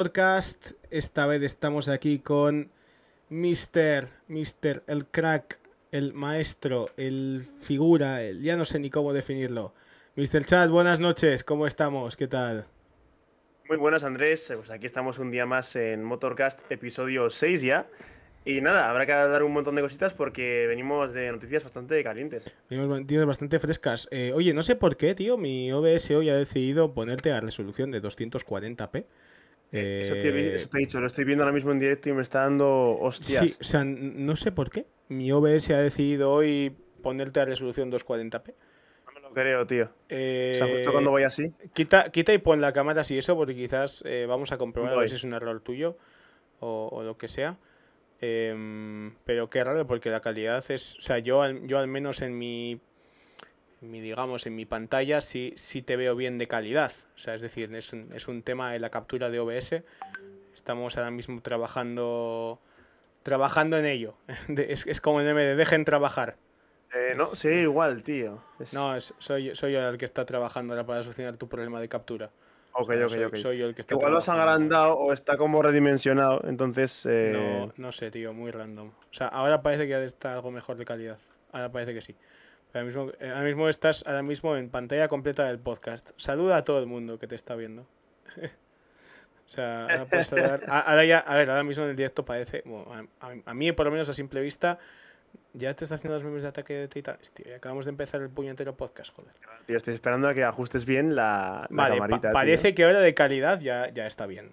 Podcast. Esta vez estamos aquí con Mr. Mr. el crack, el maestro, el figura, el ya no sé ni cómo definirlo. Mr. Chat, buenas noches, ¿cómo estamos? ¿Qué tal? Muy buenas, Andrés. Pues aquí estamos un día más en Motorcast, episodio 6 ya. Y nada, habrá que dar un montón de cositas porque venimos de noticias bastante calientes. Venimos de noticias bastante frescas. Eh, oye, no sé por qué, tío, mi OBS hoy ha decidido ponerte a resolución de 240p. Eh, eso, te, he dicho, lo estoy viendo ahora mismo en directo y me está dando hostias. Sí, o sea, no sé por qué. Mi OBS ha decidido hoy ponerte a resolución 240p. No me lo creo, tío. o sea, justo cuando voy así. Quita, quita y pon la cámara así eso, porque quizás eh, vamos a comprobar a ver si es un error tuyo o, o lo que sea. Em, pero qué raro, porque la calidad es. O sea, yo, yo al menos en mi, mi. digamos, en mi pantalla sí, sí te veo bien de calidad. O sea, es decir, es un, es un tema de la captura de OBS. Estamos ahora mismo trabajando. Trabajando en ello. es, es como meme de dejen trabajar. Eh, no, sí, igual, tío. No, soy, soy yo el que está trabajando ahora para solucionar tu problema de captura. Ok, ok, ok. Soy yo el que está Igual lo has agrandado o está como redimensionado, entonces... Eh, no, no sé, tío, muy random. O sea, ahora parece que está algo mejor de calidad. Ahora parece que sí. Ahora mismo, ahora mismo estás ahora mismo en pantalla completa del podcast. Saluda a todo el mundo que te está viendo. o sea, ahora puedes saludar. Ahora ya, a ver, ahora mismo en el directo parece... Bueno, a mí, por lo menos a simple vista, ya te está haciendo los memes de ataque de titanes, tío. acabamos de empezar el puñetero podcast, joder. Tío, estoy esperando a que ajustes bien la, vale, camarita. parece que ahora de calidad ya, ya está bien.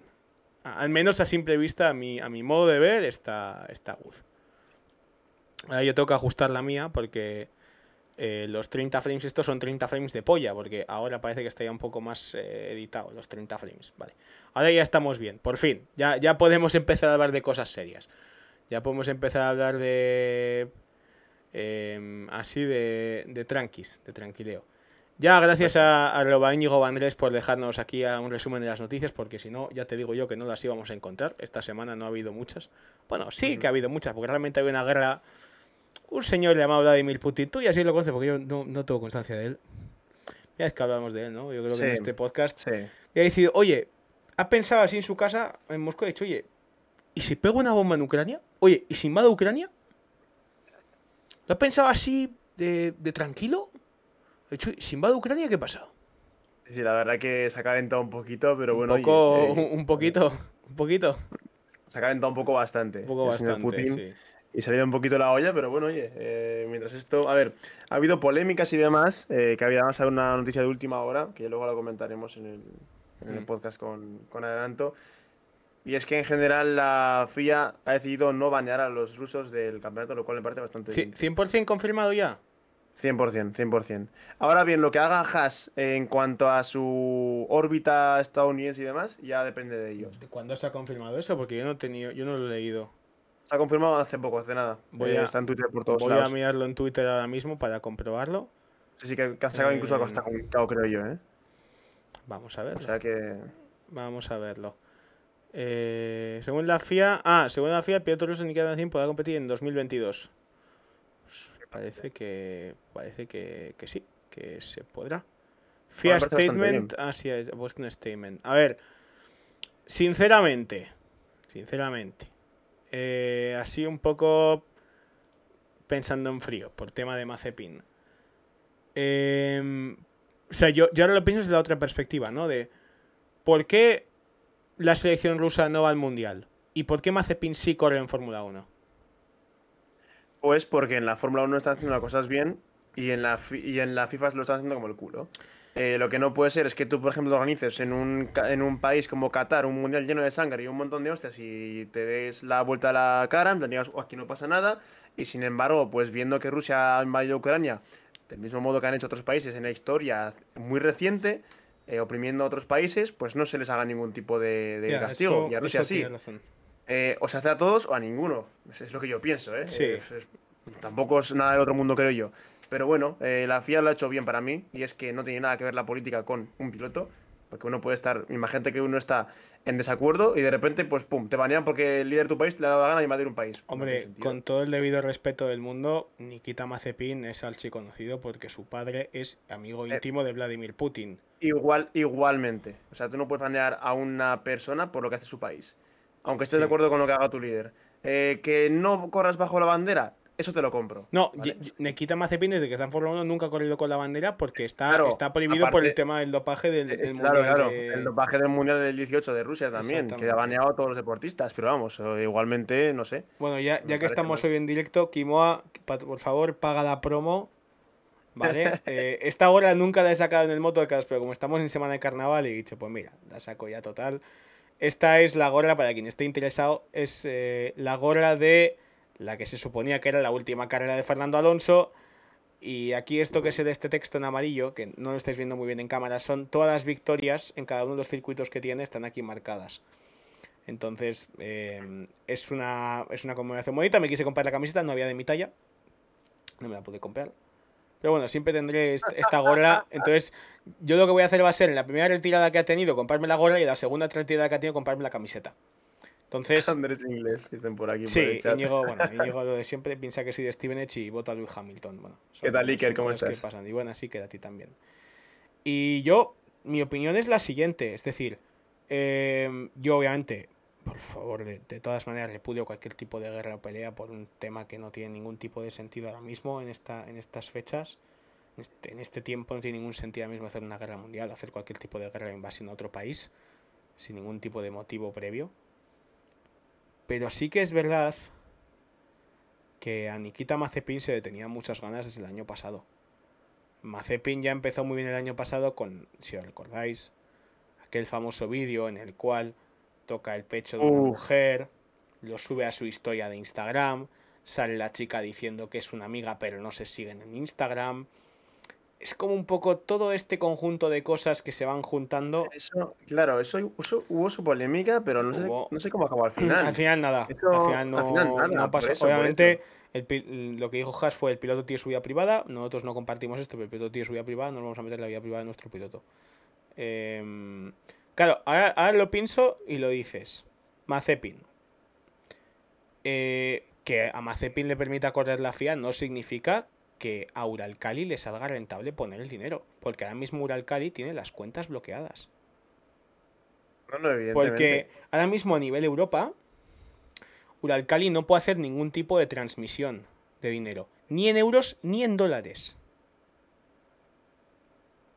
Al menos a simple vista, a mi, a mi modo de ver, está, está good. Ahora yo tengo que ajustar la mía porque eh, los 30 frames estos son 30 frames de polla, porque ahora parece que está ya un poco más eh, editado, los 30 frames. Vale. Ahora ya estamos bien, por fin. Ya, ya podemos empezar a hablar de cosas serias. Ya podemos empezar a hablar de Em, así de, de tranquis, de tranquileo. Ya, gracias a, a Roba Andrés por dejarnos aquí a un resumen de las noticias, porque si no, ya te digo yo que no las íbamos a encontrar. Esta semana no ha habido muchas. Bueno, sí que ha habido muchas, porque realmente había una guerra. Un señor llamado Vladimir Putin, tú ya sí lo conoces, porque yo no, no tengo constancia de él. Ya es que hablamos de él, ¿no? Yo creo que en este podcast. Sí. Y ha decidido, oye, ha pensado así en su casa, en Moscú, ha dicho, oye, ¿y si pego una bomba en Ucrania? Oye, ¿y si invado Ucrania? ¿Lo has pensado así de, tranquilo? He dicho, si invade Ucrania, ¿qué pasa? Sí, la verdad que se ha calentado un poquito, pero bueno. Un, poco, eh, un poquito, un poquito. Se ha calentado un poco bastante. Un poco bastante, sí. Y se ha ido un poquito la olla, pero bueno, oye, eh, mientras esto. A ver, ha habido polémicas y demás, eh, que había más una noticia de última hora, que luego la comentaremos en el, en el mm. podcast con, con adelanto. Y es que en general la FIA ha decidido no banear a los rusos del campeonato, lo cual me parece bastante bien. ¿100% confirmado ya? 100%, 100%. Ahora bien, lo que haga Haas en cuanto a su órbita estadounidense y demás, ya depende de ellos. ¿De cuándo se ha confirmado eso? Porque yo no he tenido, yo no lo he leído. Se ha confirmado hace poco, hace nada. Voy eh, a, está en Twitter por todos voy a mirarlo en Twitter ahora mismo para comprobarlo. Sí, sí, que, ha sacado incluso algo hasta eh, comunicado, creo yo, ¿eh? Vamos a verlo. O sea que... Vamos a verlo. Eh, según la FIA, ah, según la FIA, el piloto ruso Nikita podrá competir en 2022. Pues parece que parece que, que, sí, que se podrá. FIA statement, ah, sí, ha puesto un statement. A ver, sinceramente, sinceramente, eh, así un poco pensando en frío por tema de Mazepin. Eh, o sea, yo, yo ahora lo pienso desde la otra perspectiva, ¿no? De por qué la selección rusa no va al Mundial? ¿Y por qué Mazepin sí corre en Fórmula 1? Pues porque en la Fórmula 1 están haciendo las cosas bien y en la, y en la FIFA lo están haciendo como el culo. Eh, lo que no puede ser es que tú, por ejemplo, organices en un, en un país como Qatar un mundial lleno de sangre y un montón de hostias y te des la vuelta a la cara, en plan digas, oh, aquí no pasa nada, y sin embargo, pues viendo que Rusia ha invadido Ucrania, del mismo modo que han hecho otros países en la historia muy reciente, eh, oprimiendo a otros países, pues no se les haga ningún tipo de, castigo. y a Rusia sí. Eh, o se hace a todos o a ninguno. Es, lo que yo pienso, ¿eh? tampoco es nada de otro mundo, creo yo. Pero bueno, la FIA lo ha hecho bien para mí, y es que no tiene nada que ver la política con un piloto. Porque uno puede estar, imagínate que uno está en desacuerdo y de repente, pues pum, te banean porque el líder de tu país le ha dado la gana de invadir un país. Hombre, con todo el debido respeto del mundo, Nikita Mazepin es archiconocido porque su padre es amigo Eh. íntimo de Vladimir Putin. Igual, igualmente. O sea, tú no puedes banear a una persona por lo que hace su país. Aunque estés Sí. de acuerdo con lo que haga tu líder. Eh, que no corras bajo la bandera, eso te lo compro. No, ¿vale? Nikita Mazepin desde que está en Fórmula 1 nunca ha corrido con la bandera porque está, Claro, está prohibido por el tema del dopaje del, Eh, del claro, Mundial claro. de- El dopaje del Mundial del 18 de Rusia también, que ha baneado a todos los deportistas. Pero vamos, eh, igualmente, no sé. Bueno, ya, ya que estamos hoy en directo, Kimoa, por favor, paga la promo. ¿Vale? Eh, esta hora nunca la he sacado en el Motorcast, pero como estamos en semana de carnaval, he dicho, pues mira, la saco ya total. Esta es la gorra, para quien esté interesado, es eh, la gorra de la que se suponía que era la última carrera de Fernando Alonso. Y aquí esto que es de este texto en amarillo, que no lo estáis viendo muy bien en cámara, son todas las victorias en cada uno de los circuitos que tiene, están aquí marcadas. Entonces, eh, es, una, es una conmemoración bonita. Me quise comprar la camiseta, no había de mi talla. No me la pude comprar. Pero bueno, siempre tendré est- esta gorra. Entonces, yo lo que voy a hacer va a ser en la primera retirada que ha tenido, comprarme la gorra y en la segunda retirada que ha tenido, comprarme la camiseta. Entonces, Andrés Inglés, dicen por aquí. por sí, el chat. Íñigo, bueno, Íñigo lo de siempre piensa que soy de Steven Edge y vota a Lewis Hamilton. Bueno, ¿Qué tal, Iker? ¿Cómo cosas que estás? pasan. Y bueno, sí, que a ti también. Y yo, mi opinión es la siguiente, es decir, eh, yo obviamente, por favor, de, de todas maneras repudio cualquier tipo de guerra o pelea por un tema que no tiene ningún tipo de sentido ahora mismo en, esta, en estas fechas. En este, en este tiempo no tiene ningún sentido ahora mismo hacer una guerra mundial, hacer cualquier tipo de guerra de invasión a otro país, sin ningún tipo de motivo previo. Pero sí que es verdad que a Nikita Mazepin se le tenía muchas ganas desde el año pasado. Mazepin ya empezó muy bien el año pasado con, si os recordáis, aquel famoso vídeo en el cual toca el pecho de una mujer, lo sube a su historia de Instagram, sale la chica diciendo que es una amiga pero no se siguen en Instagram. Es como un poco todo este conjunto de cosas que se van juntando. Eso, claro, eso, eso- hubo su polémica, pero no sé, Hubo- no sé cómo acabó al final. Al final nada. Eso- al final no, al final nada, no pasó. eso, Obviamente, el lo que dijo Haas fue el piloto tiene su vida privada. Nosotros no compartimos esto, pero el piloto tiene su vida privada. No nos vamos a meter en la vida privada de nuestro piloto. Em, claro, ahora, ahora lo pienso y lo dices. Mazepin. Eh, que a Mazepin le permita correr la FIA no significa que a Uralcali le salga rentable poner el dinero. Porque ahora mismo Uralcali tiene las cuentas bloqueadas. No, no, evidentemente. Porque ahora mismo a nivel Europa, Uralcali no puede hacer ningún tipo de transmisión de dinero. Ni en euros ni en dólares.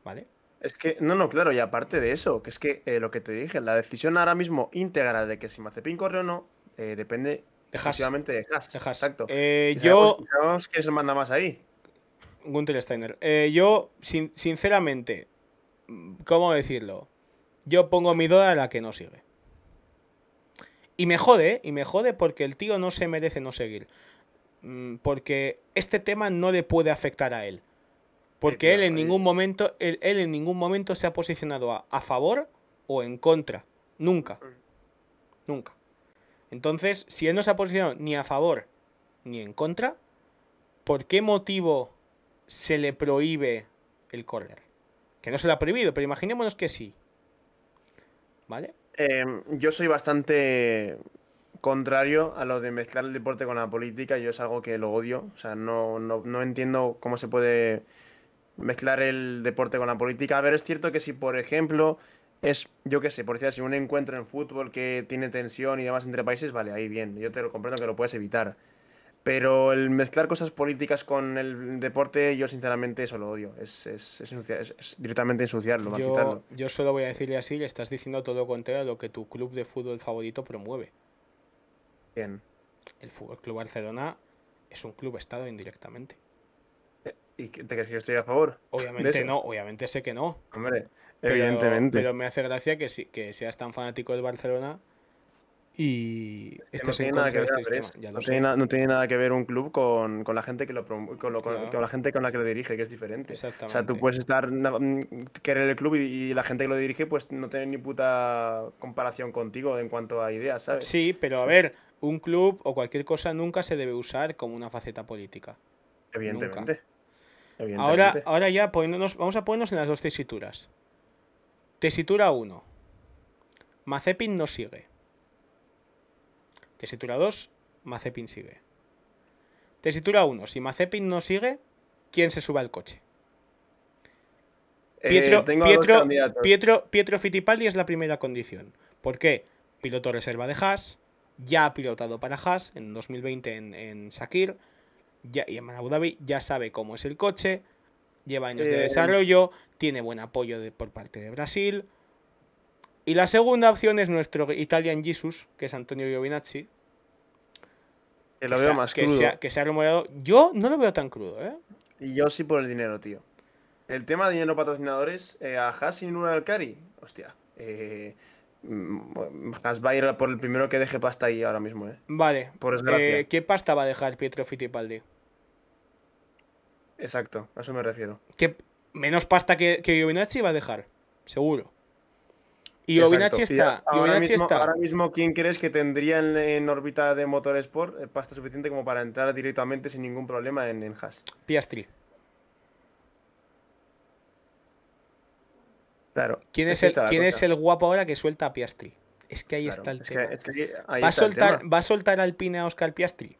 ¿Vale? Es que, no, no, claro, y aparte de eso, que es que eh, lo que te dije, la decisión ahora mismo íntegra de que si Mazepin corre o no, eh, depende De exclusivamente de Haas. De Haas. Exacto. Eh, yo, sabemos quién se manda más ahí. Gunther Steiner, eh, yo, sin- sinceramente, ¿cómo decirlo? Yo pongo mi duda a la que no sigue. Y me jode, ¿eh? y me jode porque el tío no se merece no seguir. Mm, Porque este tema no le puede afectar a él. Porque él en ningún momento, él, él en ningún momento se ha posicionado a, a favor o en contra. Nunca. Nunca. Entonces, si él no se ha posicionado ni a favor ni en contra, ¿por qué motivo se le prohíbe el correr? Que no se le ha prohibido, pero imaginémonos que sí. ¿Vale? Eh, yo soy bastante contrario a lo de mezclar el deporte con la política. Yo es algo que lo odio. O sea, no, no, no entiendo cómo se puede mezclar el deporte con la política. A ver, es cierto que si, por ejemplo, es, yo qué sé, por decir así, un encuentro en fútbol que tiene tensión y demás entre países, vale, ahí bien. Yo te lo comprendo que lo puedes evitar. Pero el mezclar cosas políticas con el deporte, yo sinceramente eso lo odio. Es, es, es ensuciar- es- directamente ensuciarlo, Yo, yo solo voy a decirle así, le estás diciendo todo lo contrario a lo que tu club de fútbol favorito promueve. Bien. El Fútbol Club Barcelona es un club estado indirectamente. ¿Y qué- te crees que yo estoy a favor? Obviamente no, obviamente sé que no. Hombre, Pero- evidentemente. Pero me hace gracia que, sí- que seas tan fanático del Barcelona y no en tiene nada que ver, este Andrés. sistema. Ya no, lo tiene sé. na- no tiene nada que ver un club con, con la gente que lo con, lo- con- Claro. con la gente con la que lo dirige, que es diferente. O sea, tú puedes estar mm, querer el club y, y la gente que lo dirige, pues no tiene ni puta comparación contigo en cuanto a ideas, ¿sabes? Sí, pero a ver, un club o cualquier cosa nunca se debe usar como una faceta política. evidentemente. Ahora, ahora ya poniéndonos, vamos a ponernos en las dos tesituras. Tesitura 1. Mazepin no sigue. Tesitura 2. Mazepin sigue. Tesitura 1. Si Mazepin no sigue, ¿quién se sube al coche? Eh, Pietro, tengo Pietro. Pietro, Pietro Fittipaldi es la primera condición. ¿Por qué? Piloto reserva de Haas, ya ha pilotado para Haas en 2020 en, en Sakir ya, y en Abu Dhabi, ya sabe cómo es el coche, lleva años de Eh, desarrollo, tiene buen apoyo de- por parte de Brasil. Y la segunda opción es nuestro Italian Jesus, que es Antonio Giovinazzi. Que lo veo más que crudo. se ha- que se ha rumoreado. Yo no lo veo tan crudo, ¿eh? Y yo sí por el dinero, tío. El tema de dinero patrocinadores, eh, a Haas un Alcari, hostia. Eh, mm, Haas va a ir por el primero que deje pasta ahí ahora mismo, eh. Vale. Por eh, ¿Qué pasta va a dejar Pietro Fittipaldi? Exacto, a eso me refiero. que menos pasta que, que Giovinazzi va a dejar, seguro. Y Y está, ahora, mismo, está. ahora mismo, ¿quién crees que tendría en, en órbita de Motorsport eh, pasta suficiente como para entrar directamente sin ningún problema en, en Haas? Piastri. Claro. ¿Quién, es el, quién es el guapo ahora que suelta a Piastri? Es que ahí Claro, está el es que- tema. es que aquí- ahí ¿Va, a está el soltar, tema. ¿Va a soltar Alpine a Oscar Piastri?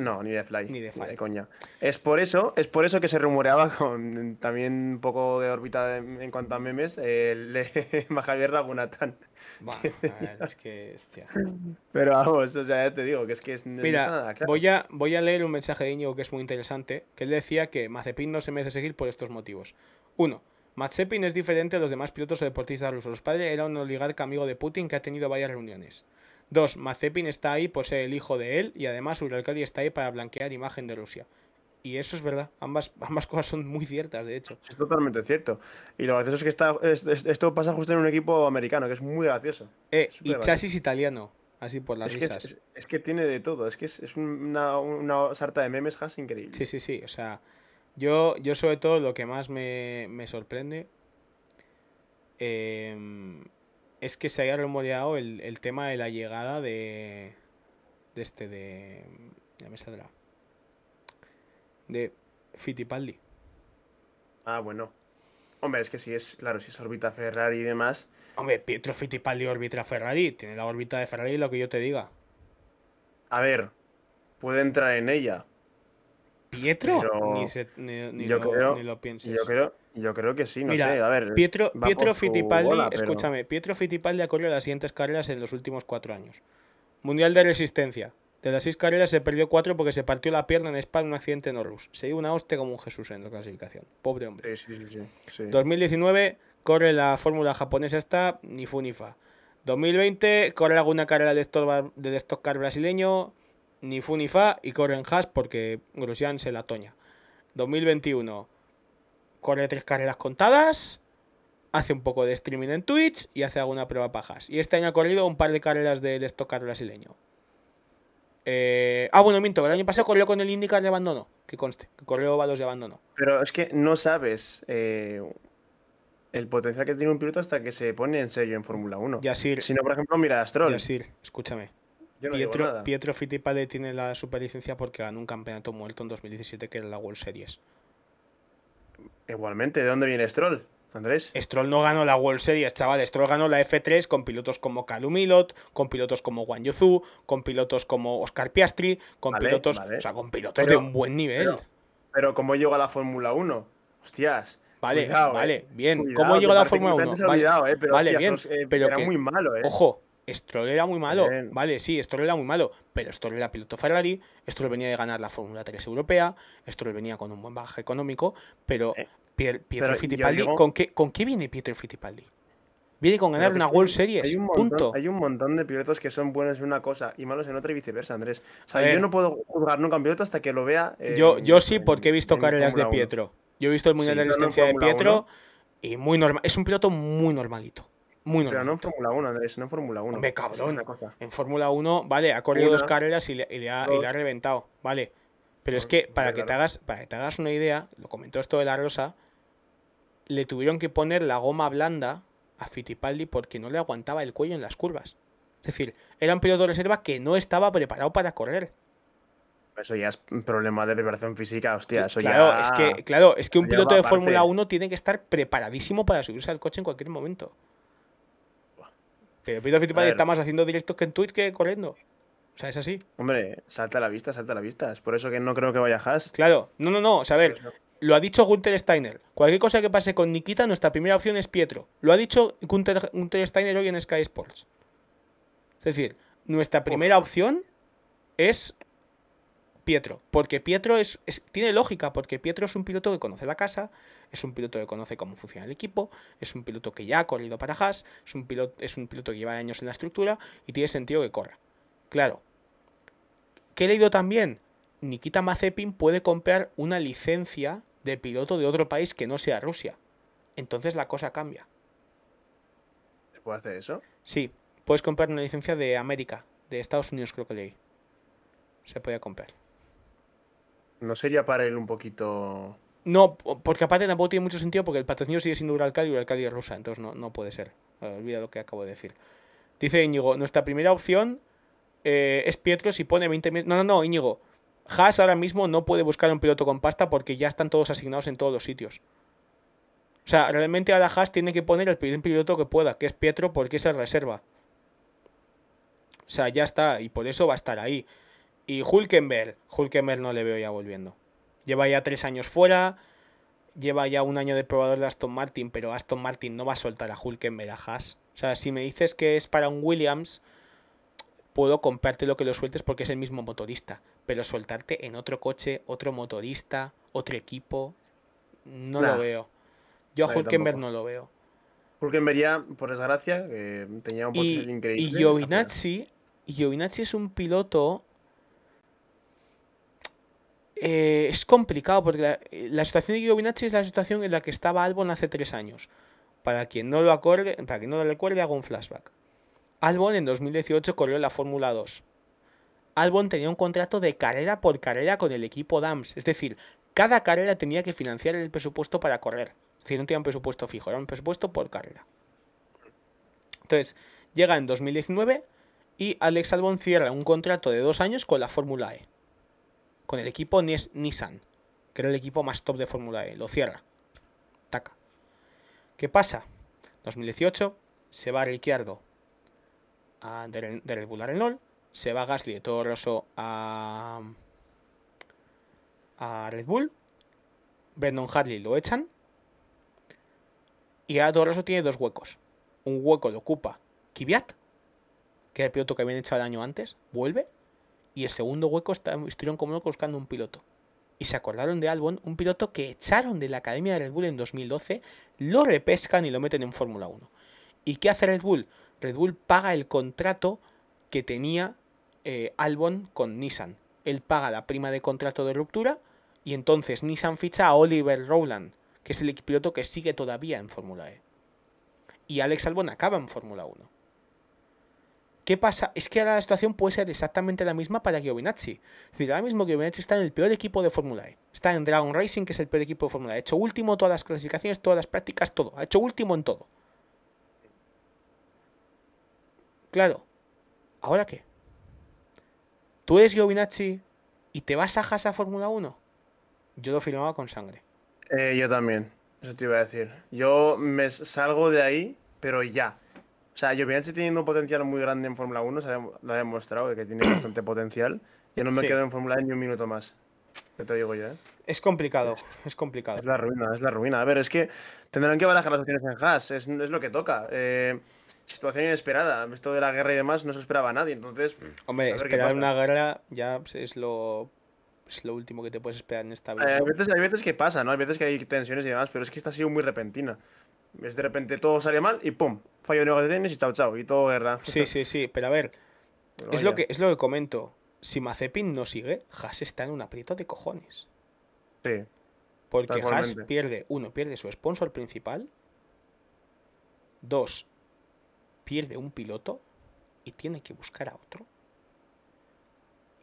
No, ni de fly. Ni de fly. coña. Es por eso, es por eso que se rumoreaba con también un poco de órbita de- en cuanto a memes, el Javier Ragunatán. Buah, a ver, es que, hostia. Pero vamos, o sea, ya te digo que es que es, Mira, nada claro. voy, a, voy a leer un mensaje de Íñigo que es muy interesante, que él decía que Mazepin no se merece seguir por estos motivos. Uno, Mazepin es diferente a los demás pilotos o deportistas rusos. Su padre era un oligarca amigo de Putin que ha tenido varias reuniones. Dos, Mazepin está ahí por ser el hijo de él y además Uralcali está ahí para blanquear imagen de Rusia. Y eso es verdad, ambas, ambas cosas son muy ciertas, de hecho. Es totalmente cierto. Y lo gracioso es que está, es- es- esto pasa justo en un equipo americano, que es muy gracioso. Eh, y chasis italiano, así por las Es risas. es- es que tiene de todo, es que es, una, una sarta de memes Haas increíble. Sí, sí, sí. O sea, yo, yo sobre todo lo que más me, me sorprende em, es que se haya rumoreado el, el tema de la llegada de, de este, de... Ya me saldrá. De Fittipaldi. Ah, bueno. Hombre, es que si es, claro, si es órbita Ferrari y demás. Hombre, Pietro Fittipaldi órbita Ferrari. Tiene la órbita de Ferrari lo que yo te diga. A ver, puede entrar en ella. ¿Pietro? Pero Ni, se- ni- ni yo lo, creo- ni lo pienses. Yo creo, yo creo que sí, no Mira, sé. A ver, Pietro, Pietro Fittipaldi, bola, pero- escúchame, Pietro Fittipaldi ha corrido las siguientes carreras en los últimos cuatro años. Mundial de Resistencia. De las seis carreras se perdió cuatro porque se partió la pierna en Spa en un accidente en Orrus. Se dio una hostia como un Jesús en la clasificación. Pobre hombre. Sí, sí, sí, sí, sí. 2019 corre la fórmula japonesa esta, ni fu ni fa. 2020 corre alguna carrera del stock, del stock car brasileño, ni fu ni fa, y corre en Haas porque Grosjean se la toña. 2021 corre tres carreras contadas, hace un poco de streaming en Twitch y hace alguna prueba para Haas. Y este año ha corrido un par de carreras del stock car brasileño. Eh, ah, bueno, minto, el año pasado corrió con el IndyCar de abandono, que conste, que corrió ovalos de abandono. Pero es que no sabes eh, el potencial que tiene un piloto hasta que se pone en serio en Fórmula 1. Yasir, Si no, por ejemplo, mira a Stroll. Yasir, escúchame. Yo no digo Pietro, nada. Pietro Fittipaldi tiene la superlicencia porque ganó un campeonato muerto en 2017 que era la World Series. Igualmente, ¿de dónde viene Stroll, Andrés? Stroll no ganó la World Series, chaval. Stroll ganó la F3 con pilotos como Calum Milot, con pilotos como Wang Yuzu, con pilotos como Oscar Piastri, con Vale, pilotos, vale. o sea, con pilotos Pero- de un buen nivel. Pero, pero ¿cómo llegó a la Fórmula 1? Hostias. vale, cuidado, vale, eh. bien. Cuidado, ¿Cómo llegó a la Fórmula te 1? has Vale, olvidado, eh, pero vale, hostia, bien, sos, eh, pero era que- muy malo, ¿eh? Ojo, Stroll era muy malo. Bien. Vale, sí, Stroll era muy malo. Pero Stroll era piloto Ferrari. Stroll venía de ganar la Fórmula 3 europea. Stroll venía con un buen bagaje económico. Pero Eh, Pier- Pietro pero Fittipaldi, digo- ¿con, qué, ¿con qué viene Pietro Fittipaldi? Viene con ganar una World Series. Hay un, montón, punto. hay un montón de pilotos que son buenos en una cosa y malos en otra y viceversa, Andrés. O sea, yo no puedo juzgar nunca a un piloto hasta que lo vea. yo, en- yo sí, porque he visto carreras de Fórmula 1. Pietro. Yo he visto el Mundial Sí, de pero no Resistencia de Pietro. Y muy normal. Es un piloto muy normalito. Muy Pero no en. Fórmula 1, Andrés, no en Fórmula 1. Hombre, es cabrón. cosa. En Fórmula 1, vale, ha corrido dos carreras y le, y le ha, y le dos. ha reventado, vale. Pero es que para que, te hagas, para que te hagas una idea, lo comentó esto de la Rosa, le tuvieron que poner la goma blanda a Fittipaldi porque no le aguantaba el cuello en las curvas. Es decir, era un piloto de reserva que no estaba preparado para correr. Eso ya es un problema de preparación física, hostia. Eso claro, ya... es que, claro, es que un piloto de. Fórmula 1 tiene que estar preparadísimo para subirse al coche en cualquier momento. Pero Pietro A Fittipaldi está más haciendo directos que en Twitch que corriendo. O sea, es así. Hombre, salta a la vista, salta a la vista. Es por eso que no creo que vaya Haas. Claro. No, no, no. O sea, a ver, lo ha dicho Gunther Steiner. Cualquier cosa que pase con Nikita, nuestra primera opción es Pietro. Lo ha dicho Gunther, Gunther Steiner hoy en Sky Sports. Es decir, nuestra primera opción es Pietro. Porque Pietro es, es- tiene lógica, porque Pietro es un piloto que conoce la casa, es un piloto que conoce cómo funciona el equipo, es un piloto que ya ha corrido para Haas, es un piloto, es un piloto que lleva años en la estructura y tiene sentido que corra. Claro. ¿Qué he leído también? Nikita Mazepin puede comprar una licencia de piloto de otro país que no sea Rusia. Entonces la cosa cambia. ¿Se puede hacer eso? Sí, puedes comprar una licencia de América, de Estados Unidos creo que leí. Se puede comprar. ¿No sería para él un poquito. No, po- porque aparte tampoco tiene mucho sentido porque el patrocinio sigue siendo Uralcal y Uralcal es rusa, entonces no, no puede ser. Eh, olvida lo que acabo de decir. Dice Íñigo, nuestra primera opción eh, es Pietro si pone 20 mil... No, no, no, Íñigo. Haas ahora mismo no puede buscar un piloto con pasta porque ya están todos asignados en todos los sitios. O sea, realmente ahora Haas tiene que poner el primer piloto que pueda, que es Pietro, porque es reserva. O sea, ya está, y por eso va a estar ahí. Y Hulkenberg, Hulkenberg no le veo ya volviendo. Lleva ya tres años fuera, lleva ya un año de probador de Aston Martin, pero Aston Martin no va a soltar a Hulkenberg a Haas. O sea, si me dices que es para un Williams, puedo comprarte lo que lo sueltes porque es el mismo motorista. Pero soltarte en otro coche, otro motorista, otro equipo, no Nah. lo veo. Yo a No, Hulkenberg no lo veo. Hulkenberg por desgracia, que tenía un Y, potencial y increíble. fuera. Giovinazzi, y Giovinazzi es un piloto. Eh, es complicado porque la, eh, situación de Giovinazzi es la situación en la que estaba Albon hace tres años. Para quien no lo acorde, para quien no lo recuerde, hago un flashback. Albon en 2018 corrió la Fórmula 2. Albon tenía un contrato de carrera por carrera con el equipo DAMS. Es decir, cada carrera tenía que financiar el presupuesto para correr. Es decir, no tenía un presupuesto fijo, era un presupuesto por carrera. Entonces, llega en 2019 y Alex Albon cierra un contrato de dos años con la Fórmula E. Con el equipo Nis- Nissan, que era el equipo más top de Fórmula E. Lo cierra. Taca. ¿Qué pasa? 2018 se va Ricciardo a, de, Red Bull a se va Gasly de Toro Rosso a, a Red Bull, Brandon Hartley lo echan y ahora Toro tiene dos huecos. Un hueco lo ocupa Kvyat, que era el piloto que habían echado el año antes, vuelve, y el segundo hueco estuvieron como locos buscando un piloto. Y se acordaron de Albon, un piloto que echaron de la Academia de Red Bull en 2012, lo repescan y lo meten en Fórmula 1. ¿Y qué hace Red Bull? Red Bull paga el contrato que tenía eh, Albon con Nissan. Él paga la prima de contrato de ruptura y entonces Nissan ficha a Oliver Rowland, que es el piloto que sigue todavía en Fórmula E. Y Alex Albon acaba en Fórmula 1. ¿Qué pasa? Es que ahora la situación puede ser exactamente la misma para Giovinazzi. Es decir, ahora mismo Giovinazzi está en el peor equipo de Fórmula E. Está en Dragon Racing, que es el peor equipo de Fórmula E. Ha hecho último todas las clasificaciones, todas las prácticas, todo. Ha hecho último en todo. Claro. ¿Ahora qué? ¿Tú eres Giovinazzi y te vas a Haas a Fórmula 1? Yo lo firmaba con sangre. Eh, yo también, eso te iba a decir. Yo me salgo de ahí, pero ya. O sea, Giovinazzi teniendo un potencial muy grande en Fórmula 1, se ha lo ha demostrado que tiene bastante potencial. Yo no me Sí. quedo en Fórmula E ni un minuto más. Que te digo yo, ¿eh? Es complicado, es complicado. Es la ruina, es la ruina. A ver, es que tendrán que barajar las opciones en Haas, es, es lo que toca. Eh, situación inesperada. Esto de la guerra y demás no se esperaba a nadie, entonces. Hombre, a ver qué esperar una guerra ya pues, es lo, es lo último que te puedes esperar en esta Eh, vida. hay, ¿no? veces, hay veces que pasa, ¿no? Hay veces que hay tensiones y demás, pero es que esta ha sido muy repentina. Es de repente todo sale mal y ¡pum! Fallo de negociaciones y chao, chao. Y todo guerra. Sí, sí, sí, pero a ver, Pero es lo, que, es lo que comento. Si Mazepin no sigue, Haas está en un aprieto de cojones. Sí. Porque Haas pierde, uno, pierde su sponsor principal. Dos, pierde un piloto y tiene que buscar a otro.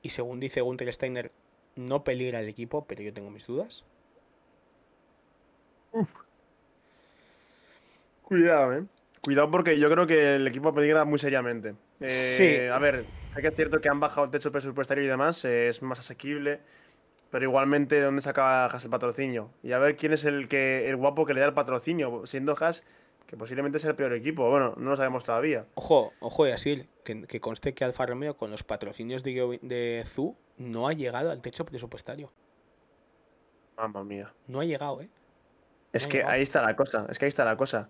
Y según dice Gunther Steiner, no peligra el equipo, pero yo tengo mis dudas. Cuidado, ¿eh? Cuidado porque yo creo que el equipo peligra muy seriamente. Eh, Sí. A ver, sé que es cierto que han bajado el techo presupuestario y demás, eh, es más asequible. Pero igualmente, ¿de dónde saca Haas el patrocinio? Y a ver quién es el que el guapo que le da el patrocinio. Siendo Haas que posiblemente sea el peor equipo. Bueno, no lo sabemos todavía. Ojo, ojo, y así, que, que conste que Alfa Romeo con los patrocinios de, de ZU no ha llegado al techo presupuestario. Mamma mía. No ha llegado, ¿eh? Es No que llegado. ahí está la cosa, es que ahí está la cosa.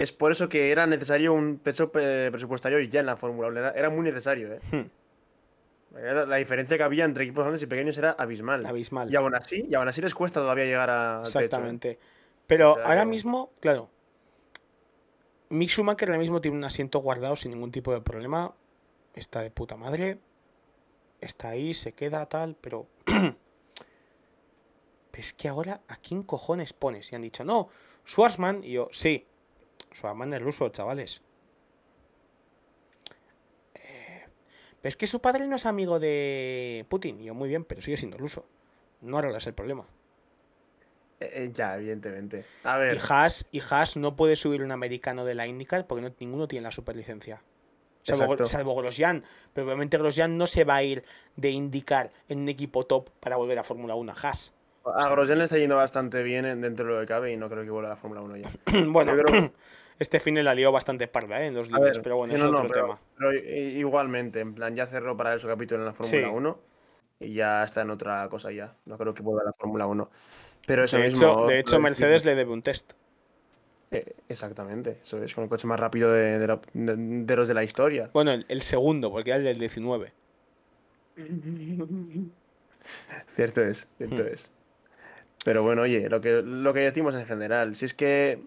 Es por eso que era necesario un techo eh, presupuestario ya en la Fórmula 1. Era, era muy necesario, ¿eh? Hmm, Era- La diferencia que había entre equipos grandes y pequeños era abismal. abismal. Y aún así, y aún así les cuesta todavía llegar a- techo. ¿eh? Exactamente. Pero O sea, ahora que- mismo, claro. Mick Schumacher ahora mismo tiene un asiento guardado sin ningún tipo de problema. Está de puta madre. Está ahí, se queda tal, pero. pero es que ahora, ¿a quién cojones pones? Y han dicho, no, Schwarzman. Y yo, sí, Schwarzman es ruso, chavales. Eh, es que su padre no es amigo de Putin. Y yo, muy bien, pero sigue siendo ruso. No arreglas el problema. Eh, eh, ya, evidentemente. A ver, Y Haas, y Haas no puede subir un americano de la IndyCar porque no- ninguno tiene la superlicencia. Salvo, salvo Grosjean. Pero obviamente Grosjean no se va a ir de IndyCar en un equipo top para volver a Fórmula 1 a Haas. A Grosjean le está yendo bastante bien en- dentro de lo que cabe y no creo que vuelva a la Fórmula 1 ya. bueno, Yo creo- este fin la lió bastante parda ¿eh? en los libros, ver, pero bueno, es no, otro no, pero- tema. pero igualmente, en plan, ya cerró para él su capítulo en la Fórmula Sí. 1 y ya está en otra cosa ya. No creo que vuelva a la Fórmula 1. Pero eso De mismo. hecho, de hecho Mercedes le debe un test. Eh, exactamente, eso es con el coche más rápido de, de la- de- de los de la historia. Bueno, el, el segundo, porque era el del 19. Cierto es, cierto Hmm. es. Pero bueno, oye, lo que, lo que decimos en general, si es que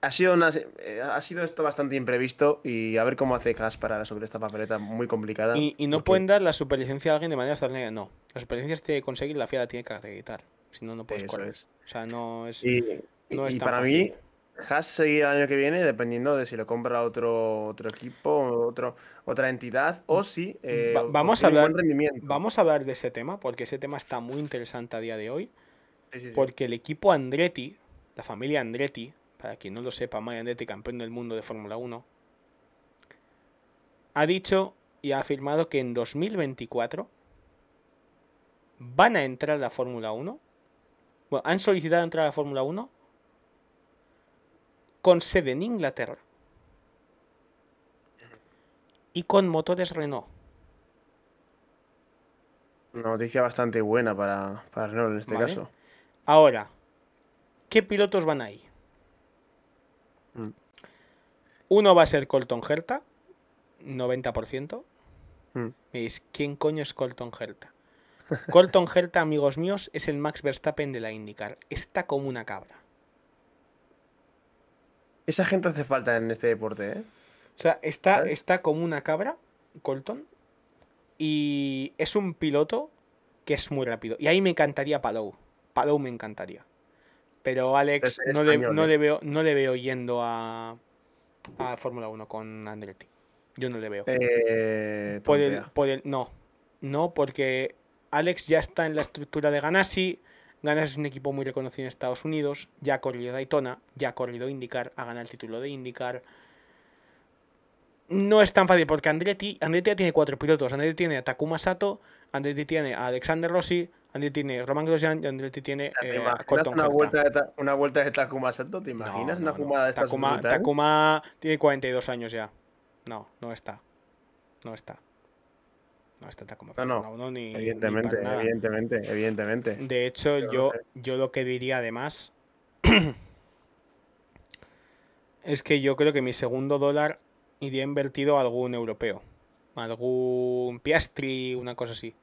ha sido, una, eh, ha sido esto bastante imprevisto y a ver cómo hace Caspar sobre esta papeleta muy complicada. Y, y no porque- pueden dar la superlicencia a alguien de manera extraordinaria, no. La superlicencia tiene que conseguir, la FIA la tiene que acreditar. Si no, no puedes correr. es. O sea, no es. Y, no y es tan para fácil. mí, Haas seguirá el año que viene dependiendo de si lo compra otro, otro equipo, otro, otra entidad o si eh, Va- vamos a hablar- buen rendimiento. Vamos a hablar de ese tema, porque ese tema está muy interesante a día de hoy. Sí, sí, sí. Porque el equipo Andretti, la familia Andretti, para quien no lo sepa, Mario Andretti, campeón del mundo de Fórmula 1, ha dicho y ha afirmado que en 2024 van a entrar a la Fórmula 1. Bueno, han solicitado entrar a la Fórmula 1 con sede en Inglaterra y con motores Renault. Una noticia bastante buena para, para Renault en este Vale. caso. Ahora, ¿qué pilotos van ahí? Mm. Uno va a ser Colton Herta, 90%. Mm. Me ¿quién coño es Colton Herta? Colton Herta, amigos míos, es el Max Verstappen de la IndyCar. Está como una cabra. Esa gente hace falta en este deporte, ¿eh? O sea, está, ¿Sabes? está como una cabra, Colton. Y es un piloto que es muy rápido. Y ahí me encantaría Palou. Palou me encantaría. Pero Alex Es no le, español, no ¿eh? le veo, no le veo yendo a, a Fórmula 1 con Andretti. Yo no le veo. Eh, por el, tontea. por el, no. No, porque Alex ya está en la estructura de Ganassi. Ganassi es un equipo muy reconocido en Estados Unidos. Ya ha corrido Daytona, ya ha corrido IndyCar, ha ganado el título de IndyCar. No es tan fácil porque Andretti, Andretti ya tiene cuatro pilotos. Andretti tiene a Takuma Sato, Andretti tiene a Alexander Rossi, Andretti tiene Roman Grosjean y Andretti tiene ¿Te eh, imaginas Colton una Herta. vuelta, de ta- una vuelta de Takuma Sato? ¿Te No, imaginas no, una no. jugada de estas Takuma, brutal? Takuma tiene 42 años ya. No, no está. No está. No está Takuma. No, no. Fórmula 1 ni, ni Evidentemente, evidentemente, evidentemente. De hecho, Pero no yo, yo lo que diría además es que yo creo que mi segundo dólar iría invertido a algún europeo. Algún Piastri, una cosa así.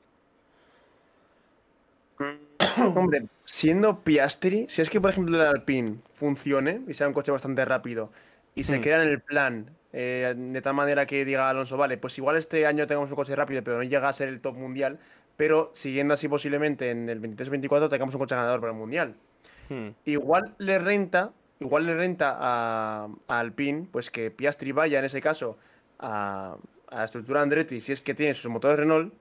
Hombre, siendo Piastri, si es que por ejemplo el Alpine funcione y sea un coche bastante rápido y se Hmm. queda en el plan eh, de tal manera que diga Alonso, vale, pues igual este año tengamos un coche rápido, pero no llega a ser el top mundial, pero siguiendo así posiblemente en el 23-24 tengamos un coche ganador para el mundial. Hmm. Igual le renta, igual le renta a, a Alpine, pues que Piastri vaya en ese caso a, a la estructura Andretti, si es que tiene sus motores Renault,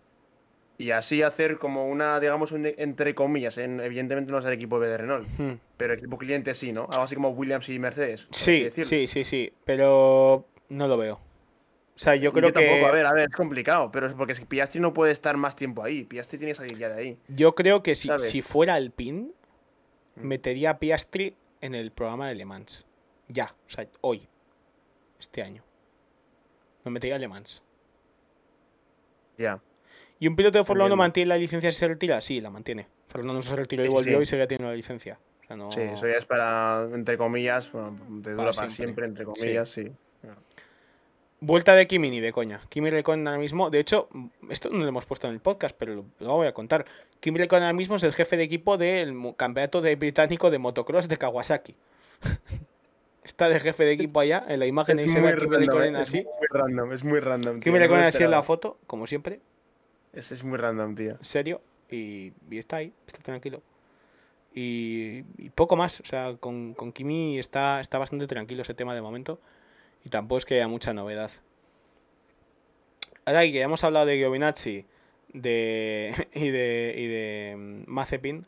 y así hacer como una, digamos, un- entre comillas, en- evidentemente no es el equipo B de Renault, Hmm. pero equipo cliente sí, ¿no? Algo así como Williams y Mercedes. Sí, sí, sí, sí. Pero no lo veo. O sea, yo creo que. tampoco, a ver, a ver, es complicado, pero es porque Piastri no puede estar más tiempo ahí. Piastri tiene que salir ya de ahí. Yo creo que si, si fuera Alpine, Mm. metería a Piastri en el programa de Le Mans. Ya, o sea, hoy. Este año. No metería Le Mans. Ya. ¿Y un piloto de Fórmula 1 Entiendo. mantiene la licencia si se retira? Sí, la mantiene. Fernando se retiró y sí, volvió sí. y seguía teniendo la licencia. O sea, no... Sí, eso ya es para, entre comillas, bueno, te dura Para para, siempre. siempre. entre comillas, sí. Vuelta de Kimi ni de coña. Kimi Räikkönen ahora mismo, de hecho, esto no lo hemos puesto en el podcast, pero lo, lo voy a contar. Kimi Räikkönen ahora mismo es el jefe de equipo del campeonato de británico de motocross de Kawasaki. Está de jefe de equipo allá, en la imagen ahí Es se ve Kimi Räikkönen eh, es así. muy random, es muy random. Kimi no Räikkönen así en la foto, como siempre, Es, es muy random, tío. serio, y, y está ahí, está tranquilo. Y, y poco más, o sea, con, con Kimi está, está bastante tranquilo ese tema de momento. Y tampoco es que haya mucha novedad. Ahora que ya hemos hablado de Giovinazzi de, y de, y de mm, Mazepin,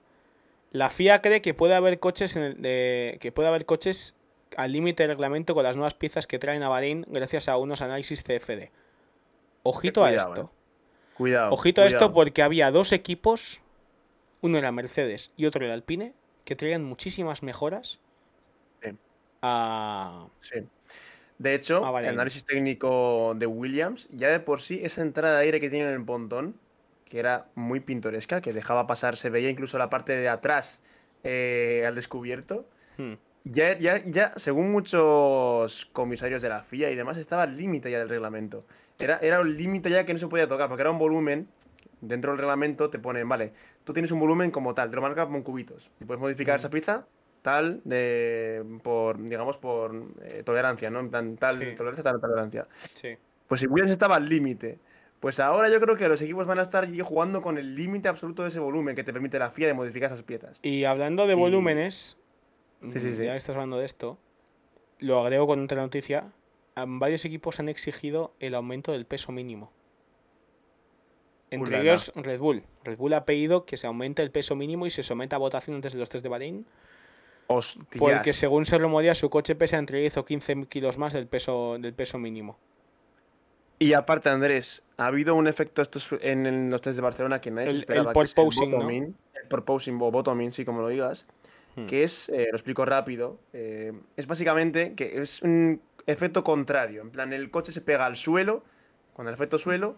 la FIA cree que puede haber coches en el- de- que puede haber coches al límite del reglamento con las nuevas piezas que traen a Bahrein gracias a unos análisis CFD. Ojito a esto. eh. Cuidado. Ojito a esto porque había dos equipos, uno era Mercedes y otro era Alpine, que traían muchísimas mejoras Sí. a... Sí. De hecho, Ah, vale. el análisis técnico de Williams, ya de por sí, esa entrada de aire que tiene en el pontón, que era muy pintoresca, que dejaba pasar, se veía incluso la parte de atrás eh, al descubierto. Hmm. Ya, ya, ya, según muchos comisarios de la FIA y demás, estaba al límite ya del reglamento. Era, era un límite ya que no se podía tocar, porque era un volumen. Dentro del reglamento te ponen, vale, tú tienes un volumen como tal, te lo marca con cubitos. Y puedes modificar esa pieza tal de por, digamos, por eh, tolerancia, ¿no? En plan, tal Sí. tolerancia, tal tolerancia. Sí. Pues si Williams estaba al límite, pues ahora yo creo que los equipos van a estar jugando con el límite absoluto de ese volumen que te permite la FIA de modificar esas piezas. Y hablando de Y- volúmenes, Sí, sí, mm, sí. ya que estás hablando de esto, lo agrego con otra noticia. Varios equipos han exigido el aumento del peso mínimo. Entre Ulala. ellos Red Bull. Red Bull ha pedido que se aumente el peso mínimo y se someta a votación antes de los test de Bahrein. Hostias. Porque según se rumorea, su coche pesa entre 10 o 15 kilos más del peso, del peso mínimo. Y aparte, Andrés, ha habido un efecto estos en, en los test de Barcelona que nadie El- el esperaba. que es porpoising, ¿no? El porpoising o bottoming, sí, como lo digas. Hmm. Que es, eh, lo explico rápido, eh, es básicamente que es un efecto contrario. En plan, el coche se pega al suelo, con el efecto suelo,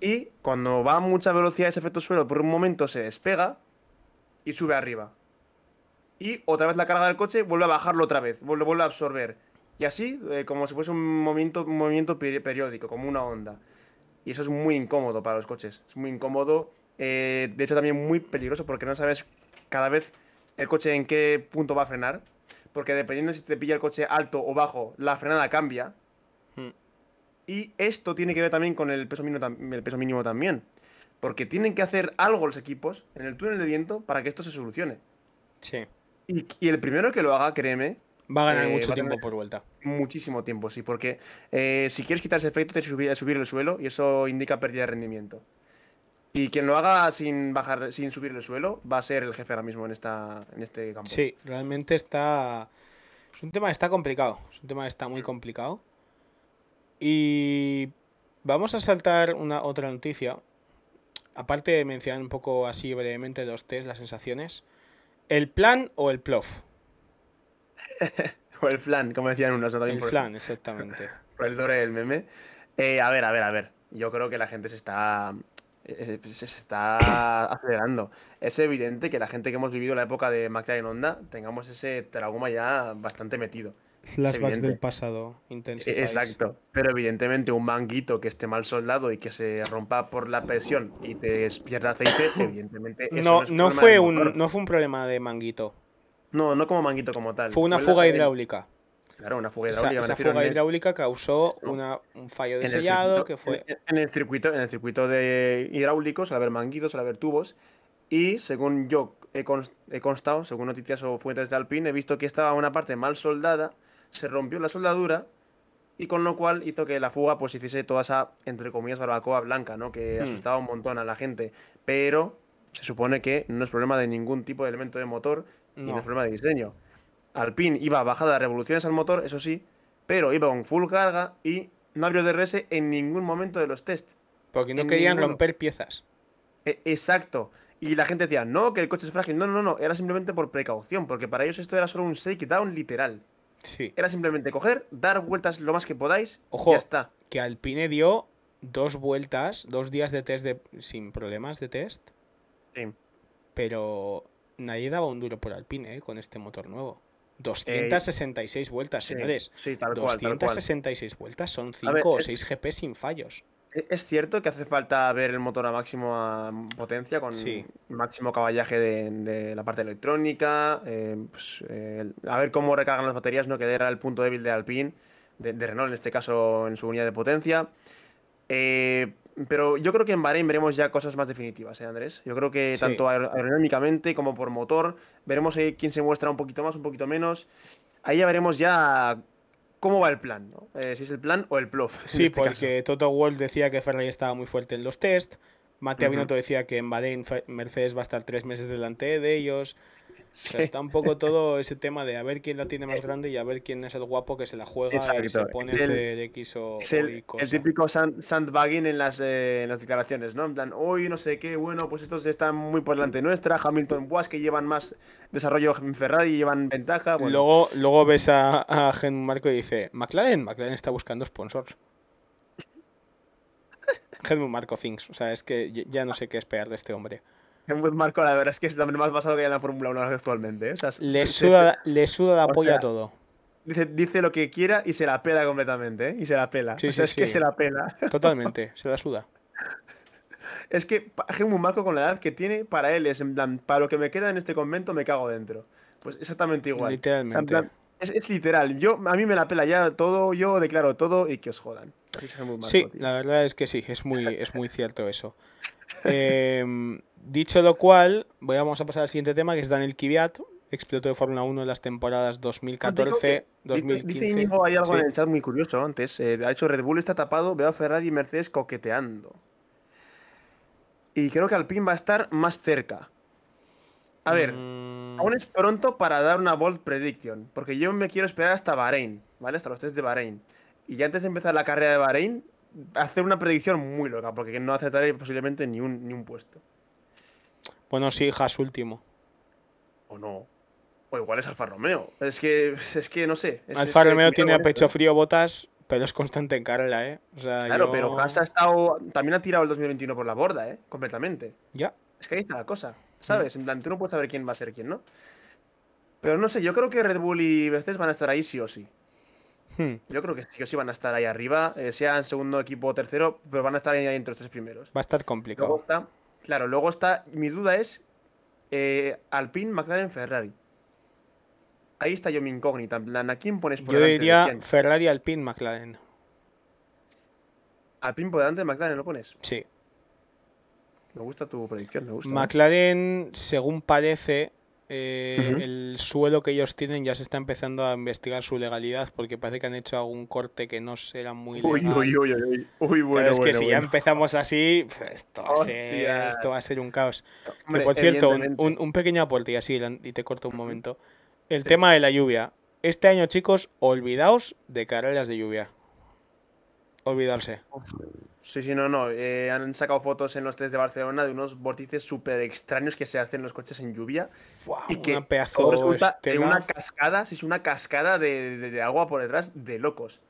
y cuando va a mucha velocidad ese efecto suelo, por un momento se despega y sube arriba. Y otra vez la carga del coche vuelve a bajarlo otra vez, vuelve, vuelve a absorber. Y así, eh, como si fuese un movimiento, un movimiento peri- periódico, como una onda. Y eso es muy incómodo para los coches. Es muy incómodo. de hecho, también muy peligroso porque no sabes cada vez el coche en qué punto va a frenar. Porque dependiendo si te pilla el coche alto o bajo, la frenada cambia. Hmm. Y esto tiene que ver también con el peso mínimo, el peso mínimo también. Porque tienen que hacer algo los equipos en el túnel de viento para que esto se solucione. Sí. Y, y el primero que lo haga, créeme, Va a ganar Eh, mucho a tiempo por vuelta. muchísimo tiempo, sí. Porque eh, si quieres quitar ese efecto, tienes que subir, subir el suelo y eso indica pérdida de rendimiento. Y quien lo haga sin bajar, sin subir el suelo, va a ser el jefe ahora mismo en esta, en este campo. Sí, realmente está. Es un tema que está complicado. Es un tema que está muy complicado. Y vamos a saltar una otra noticia. Aparte de mencionar un poco así brevemente los test, las sensaciones. ¿El plan o el plof? O el flan, como decían unos, El flan, exactamente. por el dore del meme. Eh, a ver, a ver, a ver. Yo creo que la gente se está. Eh, se se está acelerando. Es evidente que la gente que hemos vivido la época de McLaren Honda tengamos ese trauma ya bastante metido. Flashbacks del pasado. Intensify. E- Exacto. Pero evidentemente un manguito que esté mal soldado y que se rompa por la presión y te pierda aceite, evidentemente eso No, es no, fue un, no fue un problema de manguito. No, no como manguito como tal. Fue una fuga hidráulica. Claro, una fuga hidráulica. esa fuga el- hidráulica causó un fallo de sellado circuito- que fue. en, en el circuito en el circuito de hidráulicos suele haber manguitos suele haber tubos y según yo he, cons- he constado según noticias o fuentes de Alpine he visto que estaba una parte mal soldada se rompió la soldadura y con lo cual hizo que la fuga pues hiciese toda esa entre comillas barbacoa blanca no que Hmm. asustaba un montón a la gente pero se supone que no es problema de ningún tipo de elemento de motor y No. es problema de diseño Alpine iba bajada de revoluciones al motor eso sí pero iba con full carga y no abrió DRS en ningún momento de los test. Porque no en querían ninguno. romper piezas. E- exacto. Y la gente decía, no, que el coche es frágil. No, no, no, era simplemente por precaución, porque para ellos esto era solo un shakedown literal. Sí. Era simplemente coger, dar vueltas lo más que podáis Ojo. y ya está. Que Alpine dio dos vueltas, dos días de test de, sin problemas de test, Sí. pero nadie daba un duro por Alpine ¿eh? con este motor nuevo. 266 vueltas, Sí, señores. sí, tal cual, tal cual. 266 vueltas son 5 ver, o es- 6 GP sin fallos. E- Es cierto que hace falta ver el motor a máxima potencia con Sí. máximo caballaje de, de la parte electrónica, eh, pues, eh, a ver cómo recargan las baterías, ¿no? que era el punto débil de Alpine, de, de Renault en este caso en su unidad de potencia. Eh, pero yo creo que en Bahrein veremos ya cosas más definitivas, ¿eh, Andrés? Yo creo que Sí. tanto aer- aerodinámicamente como por motor, veremos eh, quién se muestra un poquito más, un poquito menos. Ahí ya veremos ya cómo va el plan, ¿no? Eh, si es el plan o el plof. Sí, este caso. porque Toto Wolff decía que Ferrari estaba muy fuerte en los test. Mattia Ujú. Binotto decía que en Bahrein Mercedes va a estar tres meses delante de ellos. O sea, Sí. está un poco todo ese tema de a ver quién la tiene más grande y a ver quién es el guapo que se la juega y se pone Es el- CRX o, Es el, típico sand- sandbagging en las, eh, en las declaraciones, ¿no? En plan, hoy no sé qué, bueno, pues estos están muy por delante nuestra, Hamilton, Boas, que llevan más desarrollo en Ferrari, llevan ventaja. Bueno, Luego, luego ves a, a Helmut Marko y dice, McLaren, McLaren está buscando sponsors. Helmut Marko thinks. O sea, es que ya no sé qué esperar de este hombre. Helmut Marko, la verdad es que es el hombre más basado que hay en la Fórmula 1 actualmente. ¿eh? O sea, Le suda, le suda la polla sea, todo. dice, dice lo que quiera y se la pela completamente, ¿eh? Y se la pela. Sí, o sea, sí, es que se la pela. Totalmente, se la suda. Es que Helmut Marko, con la edad que tiene, para él es en plan, para lo que me queda en este convento me cago dentro. Pues exactamente igual. O sea, en Literalmente. plan, es, es literal. Yo, a mí me la pela ya todo, yo declaro todo y que os jodan. Así es Helmut Marko, Sí, tío. la verdad es que sí, es muy, es muy cierto eso. Em, dicho lo cual, voy a- vamos a pasar al siguiente tema, que es Daniel Kvyat, expiloto de Fórmula 1 en las temporadas 2014, Dice, 2015. dice Íñigo, hay algo Sí. en el chat muy curioso antes. eh, ha hecho Red Bull está tapado, veo a Ferrari y Mercedes coqueteando. Y creo que Alpine va a estar más cerca. A ver, Mm, aún es pronto para dar una bold prediction, porque yo me quiero esperar hasta Bahrein, ¿vale? Hasta los test de Bahrein. Y ya antes de empezar la carrera de Bahrein, hacer una predicción muy loca, porque no aceptaré posiblemente ni un, ni un puesto. Bueno, sí, Haas último. O no. O igual es Alfa Romeo. Es que, es que no sé. es- Alfa es, Romeo tiene a pecho frío botas, pero es constante en carrera, ¿eh? O sea, Claro, yo- pero Haas ha estado. También ha tirado el 2021 por la borda, ¿eh? Completamente. Ya. Es que ahí está la cosa. ¿Sabes? En plan, tú no puedes saber quién va a ser quién, ¿no? Pero no sé, yo creo que Red Bull y Mercedes van a estar ahí sí o sí. Hmm, Yo creo que sí o sí van a estar ahí arriba, eh, sea en segundo equipo o tercero, pero van a estar ahí entre los tres primeros. Va a estar Luego complicado. está. Claro, luego está. Mi duda es. eh, Alpine, McLaren, Ferrari. Ahí está yo mi incógnita. En plan, ¿a quién pones por Yo delante de diría? Ferrari, Alpine, McLaren. Alpine por delante de McLaren, ¿lo pones? Sí. Me gusta tu predicción, me gusta. ¿eh? McLaren, según parece, eh, el suelo que ellos tienen ya se está empezando a investigar su legalidad porque parece que han hecho algún corte que no será muy Uy, legal. uy, uy, uy, uy. Uy, bueno, es que bueno, si ya empezamos así, esto va, a ser, esto va a ser un caos. Que, por cierto, un, evidentemente. un- un pequeño aporte y así, y te corto un momento. El tema de la lluvia. Este año, chicos, olvidaos de carreras de lluvia. Olvidarse. Sí, sí, no, no. eh, han sacado fotos en los test de Barcelona de unos vórtices súper extraños que se hacen en los coches en lluvia. Guau, y que una pedazo resulta en estela. una cascada, sí, es una cascada de, de- de agua por detrás de locos.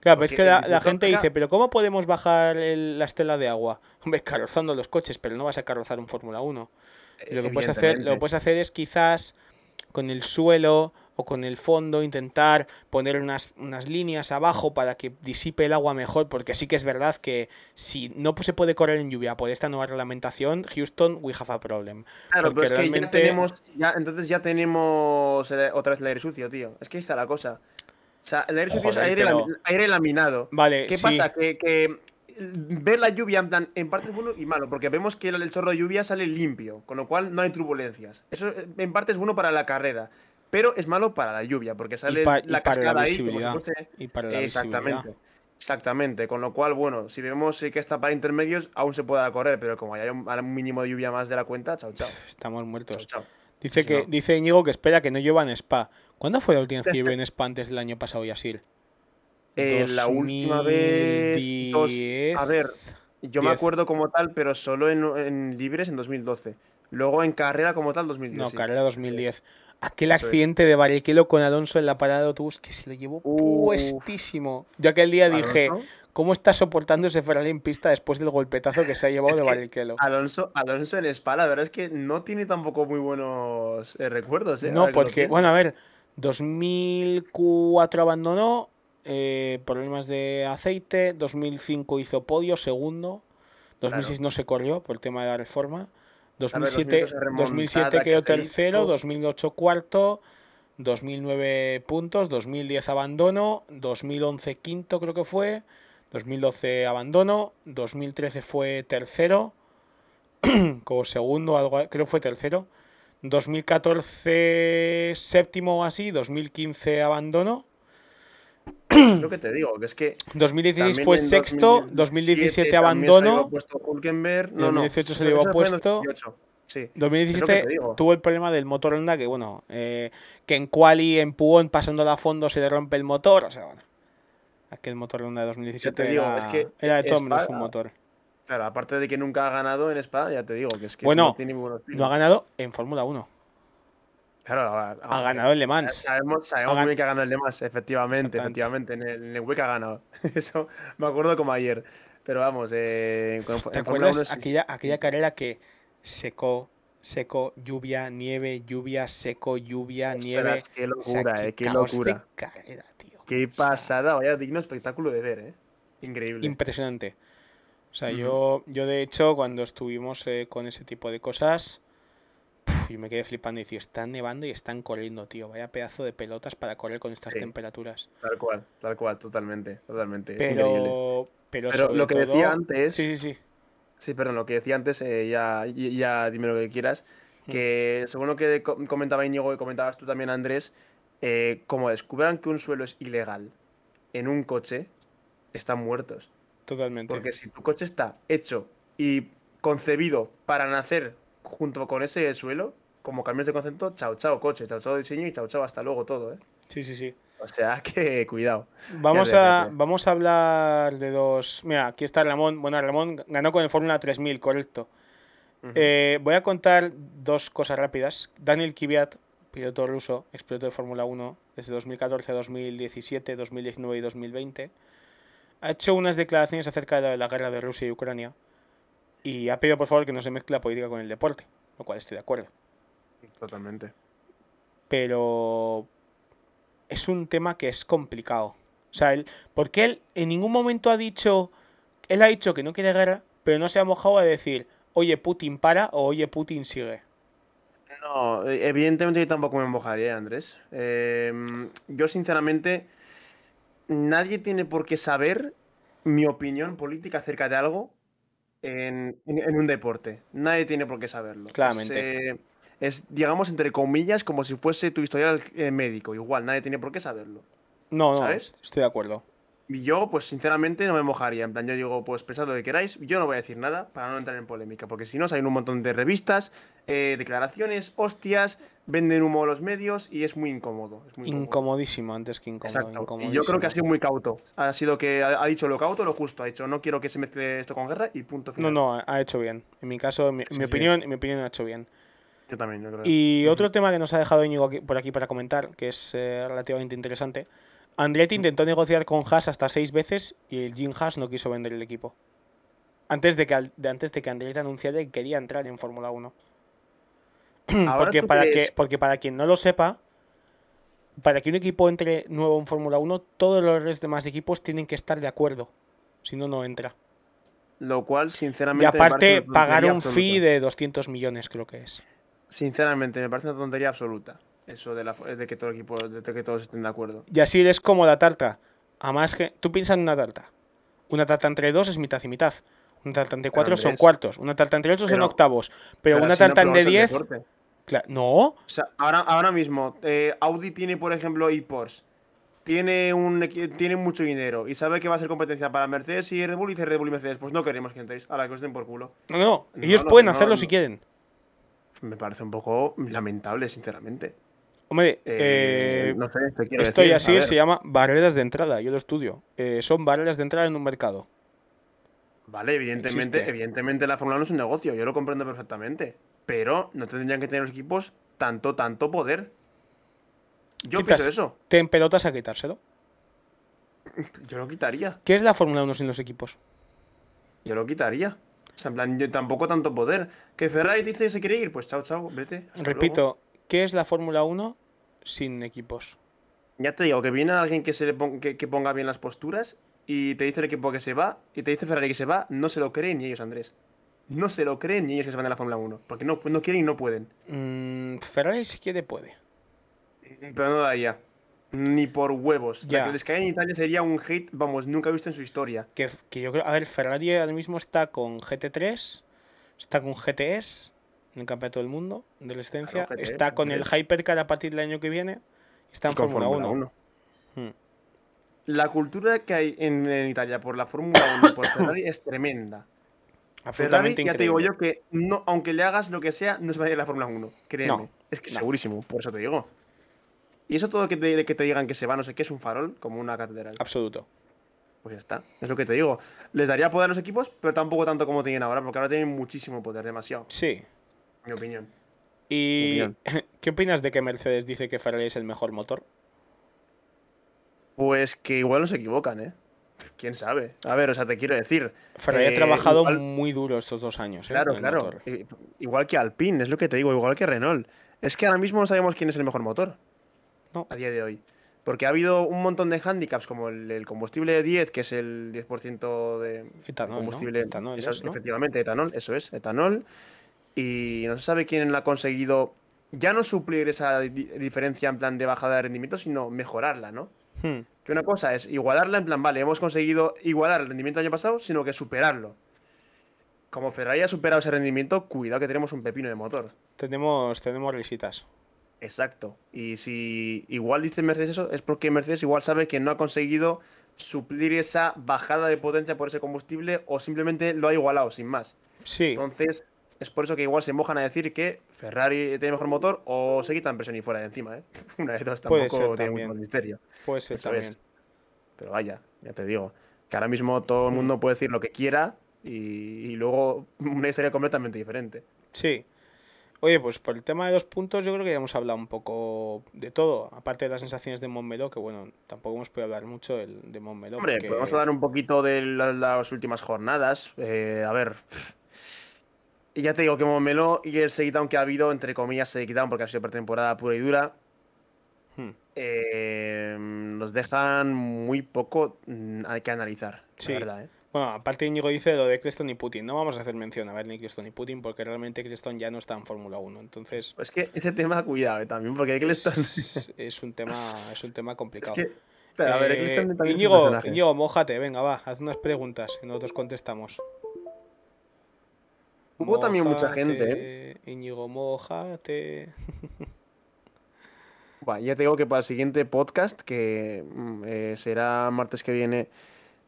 Claro, pero es que la, gente dice, pero ¿cómo podemos bajar el- la estela de agua? Hombre, carrozando los coches, pero no vas a carrozar un Fórmula 1. Y lo que puedes hacer, lo que puedes hacer es quizás con el suelo o con el fondo intentar poner unas, unas líneas abajo para que disipe el agua mejor, porque sí que es verdad que si no se puede correr en lluvia por esta nueva reglamentación, Houston, we have a problem. Claro, porque pero es que ya tenemos. Ya, entonces ya tenemos otra vez el aire sucio, tío. Es que ahí está la cosa. O sea, el aire sucio Joder, es aire, pero- lami- aire laminado. Vale, ¿Qué sí, pasa? Que, que ver la lluvia en plan, en parte es bueno y malo, porque vemos que el, chorro de lluvia sale limpio, con lo cual no hay turbulencias. Eso en parte es bueno para la carrera, pero es malo para la lluvia, porque sale pa- la cascada ahí como si visibilidad. fuese. y para la Exactamente. Exactamente, con lo cual, bueno, si vemos que está para intermedios, aún se pueda correr, pero como hay un, un mínimo de lluvia más de la cuenta, chao, chao. Estamos muertos. chao. Dice Sí, que no. dice Íñigo que espera que no llueva en Spa. ¿Cuándo fue la última vez que llovió en Spa antes del año pasado, Yasil? Eh, la última vez. dos- 2010. a ver, yo me 10. acuerdo como tal, pero solo en, en libres en 2012. Luego en carrera como tal, No, 2010. sí. carrera 2010. Aquel accidente de Barrichello con Alonso en la parada de autobús que se lo llevó puestísimo. Yo aquel día dije, ¿cómo está soportando ese Ferrari en pista después del golpetazo que se ha llevado de Barrichello? Alonso, Alonso en Spa, la verdad es que no tiene tampoco muy buenos eh, recuerdos. ¿eh? No, porque, bueno, a ver, 2004 abandonó, eh, problemas de aceite, 2005 hizo podio, segundo, 2006 no se corrió por el tema de la reforma. 2007, 2007 quedó tercero, 2008 cuarto, 2009 puntos, 2010 abandono, 2011 quinto creo que fue, 2012 abandono, 2013 fue tercero, como segundo, algo, creo que fue tercero, 2014 séptimo o así, 2015 abandono. Lo que te digo, que es que. 2016 fue sexto, 2017 abandono. Puesto no, 2018 se le llevó puesto. Sí. 2017 tuvo el problema del motor Honda, que bueno, eh, que en quali, en Puon, pasando a fondo se le rompe el motor. O sea, bueno, aquel motor Honda de 2017 era, es que era, de todo menos un motor. Claro, aparte de que nunca ha ganado en Spa, ya te digo que es que bueno, no, tiene no ha ganado en Fórmula 1. Claro, ha, ganado el Le Mans. Sabemos, sabemos muy bien que ha ganado el Le Mans, efectivamente, efectivamente. En el, en el WEC ha ganado. Eso me acuerdo como ayer. Pero vamos, eh, ¿te acuerdas aquella, aquella carrera que secó, seco, lluvia, nieve, lluvia, seco, lluvia, nieve? Qué locura, eh, qué locura. Qué pasada, vaya digno espectáculo de ver, eh. Increíble. Impresionante. O sea, yo, yo de hecho, cuando estuvimos eh, con ese tipo de cosas, y me quedé flipando y decía, están nevando y están corriendo, tío. Vaya pedazo de pelotas para correr con estas temperaturas. Tal cual, tal cual, totalmente, totalmente. Pero, pero, lo que decía antes. Sí, sí, sí. Sí, perdón, lo que decía antes, eh, ya, ya dime lo que quieras. Mm. Que según lo que comentaba Íñigo y comentabas tú también, Andrés, eh, como descubran que un suelo es ilegal en un coche, están muertos. Totalmente. Porque si tu coche está hecho y concebido para nacer junto con ese suelo, como cambios de concepto, chao, chao, coche, chao, chao, diseño y chao, chao, hasta luego todo, ¿eh? Sí, sí, sí. O sea que cuidado. Vamos a, vamos a hablar de dos. Mira, aquí está Ramón. Bueno, Ramón ganó con el Fórmula 3000, correcto. Eh, voy a contar dos cosas rápidas. Daniel Kvyat, piloto ruso, expiloto de Fórmula 1 desde 2014 a 2017, 2019 y 2020, ha hecho unas declaraciones acerca de la guerra de Rusia y Ucrania y ha pedido por favor que no se mezcle la política con el deporte, lo cual estoy de acuerdo. Totalmente. Pero es un tema que es complicado. O sea, él, porque él en ningún momento ha dicho, él ha dicho que no quiere guerra, pero no se ha mojado a decir, oye Putin para o oye Putin sigue. No, evidentemente yo tampoco me mojaría, Andrés. Em, yo sinceramente, nadie tiene por qué saber mi opinión política acerca de algo en, un deporte. Nadie tiene por qué saberlo. Claramente. Es, digamos, entre comillas, como si fuese tu historial eh, médico. Igual, nadie tiene por qué saberlo. No, no, ¿sabes? estoy de acuerdo. Y yo, pues sinceramente, no me mojaría. En plan, yo digo, pues pensad lo que queráis. Yo no voy a decir nada para no entrar en polémica. Porque si no, hay un montón de revistas, eh, declaraciones, hostias, venden humo a los medios y es muy incómodo. Incomodísimo antes que incómodo. Exacto. Y yo creo que ha sido muy cauto. Ha sido que ha, dicho lo cauto, lo justo. Ha dicho, no quiero que se mezcle esto con guerra y punto final. No, no, ha hecho bien. En mi caso, mi, mi opinión, mi opinión ha hecho bien. Yo también, yo creo. Y otro tema que nos ha dejado Íñigo por aquí para comentar, que es eh, relativamente interesante Andretti intentó negociar con Haas hasta seis veces y el Jim Haas no quiso vender el equipo. Antes de que, antes de que Andretti anunciara que quería entrar en Fórmula 1. porque, para que, porque para quien no lo sepa, para que un equipo entre nuevo en Fórmula 1, todos los demás equipos tienen que estar de acuerdo. Si no, no entra. Lo cual, sinceramente. Y aparte, pagar un fee de 200 millones, creo que es. Sinceramente, me parece una tontería absoluta. Eso de, la, de que todo el equipo, de que todos estén de acuerdo. Y así es como la tarta. Además que tú piensas en una tarta. Una tarta entre dos es mitad y mitad. Una tarta entre cuatro son cuartos. Una tarta entre ocho son octavos. Pero, una tarta entre diez. no. O sea, ahora, ahora mismo, eh, Audi tiene, por ejemplo, ePorsche. Tiene, un, tiene mucho dinero y sabe que va a ser competencia para Mercedes y Red Bull y dice Red Bull y Mercedes. Pues no queremos que entréis. A la que os den por culo. No, no. Ellos pueden hacerlo si quieren. Me parece un poco lamentable, sinceramente. Hombre, eh, eh, estoy así, se llama barreras de entrada, yo lo estudio. Eh, son barreras de entrada en un mercado. Vale, evidentemente, evidentemente la Fórmula 1 es un negocio, yo lo comprendo perfectamente. Pero no tendrían que tener los equipos tanto, tanto poder. Yo Quitas- pienso eso. Te en pelotas a quitárselo. Yo lo quitaría. ¿Qué es la Fórmula 1 sin los equipos? Yo lo quitaría. O sea, en plan, yo tampoco tanto poder. Que Ferrari dice se quiere ir, pues chao, chao, vete. Repito, ¿qué es la Fórmula 1 sin equipos? Ya te digo, que viene alguien que, se le pon- que, que ponga bien las posturas y te dice el equipo que se va y te dice Ferrari que se va, no se lo creen ni ellos, Andrés. No se lo creen ni ellos que se van de la Fórmula 1. Porque no, no quieren y no pueden. Mm, Ferrari si quiere puede. Pero no da ya. Ni por huevos. La Ya. que les cae en Italia sería un hate, vamos, nunca visto en su historia. Que, que yo creo, a ver, Ferrari ahora mismo está con GT3, está con GTS en el Campeonato del Mundo de la licencia, GT, está con el GT3. Hypercar a partir del año que viene, está en Fórmula 1. Hmm. La cultura que hay en, en Italia por la Fórmula 1 y por Ferrari es tremenda. Ferrari, Absolutamente ya te digo yo que no, aunque le hagas lo que sea, no se va a ir a la Fórmula 1. Créeme. No, es que no. segurísimo, por eso te digo. Y eso todo que te, que te digan que se va, no sé qué, es un farol, como una catedral. Absoluto. Pues ya está. Es lo que te digo. Les daría poder a los equipos, pero tampoco tanto como tienen ahora, porque ahora tienen muchísimo poder, demasiado, Sí. Mi opinión. ¿Y Opinión. qué opinas de que Mercedes dice que Ferrari es el mejor motor? Pues que igual no se equivocan, ¿eh? Quién sabe. A ver, o sea, te quiero decir. Ferrari ha eh, trabajado igual- muy duro estos dos años. ¿eh? Claro, claro. motor. I- Igual que Alpine, es lo que te digo, igual que Renault. Es que ahora mismo no sabemos quién es el mejor motor. No. A día de hoy. Porque ha habido un montón de handicaps, como el, el combustible 10, que es el 10% de Etanol, ¿no? combustible. Etanol eso es, es, ¿no? Efectivamente, etanol, eso es, etanol. Y no se sabe quién ha conseguido ya no suplir esa di- diferencia en plan de bajada de rendimiento, sino mejorarla, ¿no? Hmm. Que una cosa es igualarla en plan, vale, hemos conseguido igualar el rendimiento del año pasado, sino que superarlo. Como Ferrari ha superado ese rendimiento, cuidado que tenemos un pepino de motor. Tenemos, tenemos risitas. Exacto. Y si igual dice Mercedes eso, es porque Mercedes igual sabe que no ha conseguido suplir esa bajada de potencia por ese combustible o simplemente lo ha igualado, sin más. Sí, Entonces, es por eso que igual se mojan a decir que Ferrari tiene mejor motor o se quitan presión y fuera de encima, ¿eh? Una de dos tampoco ser tiene mucho misterio. puede ser Eso también. es. Pero vaya, ya te digo. Que ahora mismo todo el Mm. mundo puede decir lo que quiera y, y luego una historia completamente diferente. Sí. Oye, pues por el tema de los puntos, yo creo que ya hemos hablado un poco de todo. Aparte de las sensaciones de Montmeló, que bueno, tampoco hemos podido hablar mucho del- de Montmeló. Hombre, porque- podemos hablar un poquito de la- las últimas jornadas. Eh, a ver. Y ya te digo que Momelo y el seguidown que ha habido, entre comillas, seguidown porque ha sido pretemporada pura y dura, Hmm. eh, nos dejan muy poco mm, hay que analizar. Sí. La verdad, ¿eh? Bueno, aparte Íñigo dice lo de Creston y Putin. No vamos a hacer mención a ver ni Creston ni Putin porque realmente Creston ya no está en Fórmula 1. Entonces, Es que ese tema, cuidado, eh, también, porque Eccleston. es, es un tema, es un tema Es complicado. que. Espera, a ver, Eh, también es Íñigo, mójate, venga, va, haz unas preguntas y nosotros contestamos. Hubo también mucha gente, Mójate, Íñigo, mójate. Buah, ya te digo que para el siguiente podcast, que mm, eh, será martes que viene,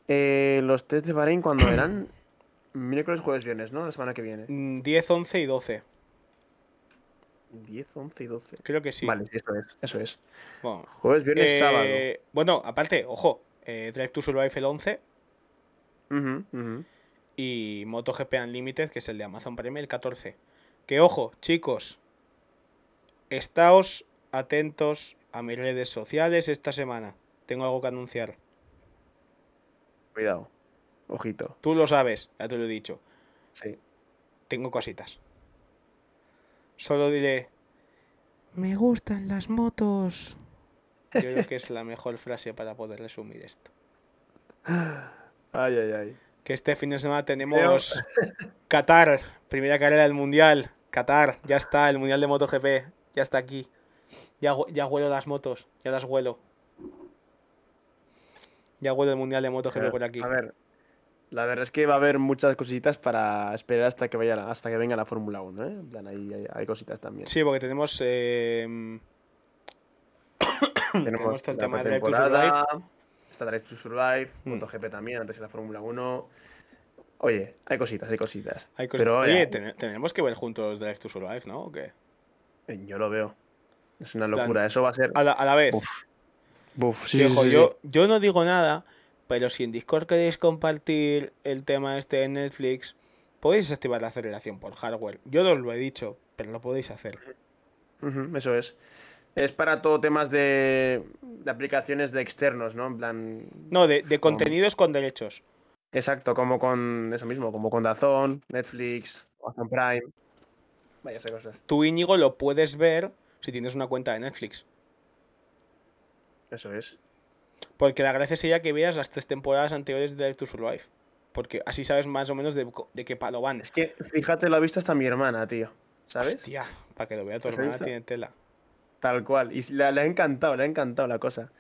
eh, los test de Bahrein cuando eran miércoles, jueves, viernes, ¿no? La semana que viene. Mm, 10, 11 y 12. 10, 11 y 12. Creo que sí. Vale, eso es, eso es. Bueno, Jueves, viernes, eh, sábado. bueno, aparte, ojo, eh, Drive to Survive el 11 Ujú, ujú. Y MotoGP Unlimited, que es el de Amazon Prime, el 14. Que ojo, chicos, estáos atentos a mis redes sociales esta semana. Tengo algo que anunciar. Cuidado. Ojito. Tú lo sabes, ya te lo he dicho. Sí. Tengo cositas. Solo diré, me gustan las motos. Yo creo que es la mejor frase para poder resumir esto. Ay, ay, ay. Que este fin de semana tenemos Qatar, primera carrera del Mundial. Qatar, ya está, el Mundial de MotoGP, ya está aquí. Ya, ya huelo las motos, ya las huelo. Ya huelo el Mundial de MotoGP Pero, por aquí. A ver, la verdad es que va a haber muchas cositas para esperar hasta que vaya hasta que venga la Fórmula 1, ¿eh? Plan, ahí hay, hay cositas también. Sí, porque tenemos... eh, tenemos el tema de Drive Está Drive to Survive, Hmm. MotoGP también, antes de la Fórmula 1. Oye, hay cositas, hay cositas. hay cosas- Pero Oye, ten- tenemos que ver juntos Drive to Survive, ¿no? ¿O qué? eh, yo lo veo. Es una locura, eso va a ser. A la, a la vez. Uf, Buf, sí, sí, ojo, sí, yo, yo no digo nada, pero si en Discord queréis compartir el tema este de Netflix, podéis activar la aceleración por hardware. Yo no os lo he dicho, pero lo podéis hacer. Ujú, eso es. Es para todo temas de, de aplicaciones de externos, ¿no? En plan. No, de, de contenidos con derechos. Exacto, como con eso mismo, como con Dazón, Netflix, Amazon Prime. Vaya cosas. Tú, Íñigo, lo puedes ver si tienes una cuenta de Netflix. Eso es. Porque la gracia sería que veas las tres temporadas anteriores de Direct to Survive. Porque así sabes más o menos de, de qué palo van. Es que, fíjate, lo ha visto hasta mi hermana, tío. ¿Sabes? Hostia, para que lo vea tu ¿Has hermana visto? tiene tela. Tal cual. Y le, le ha encantado, le ha encantado la cosa.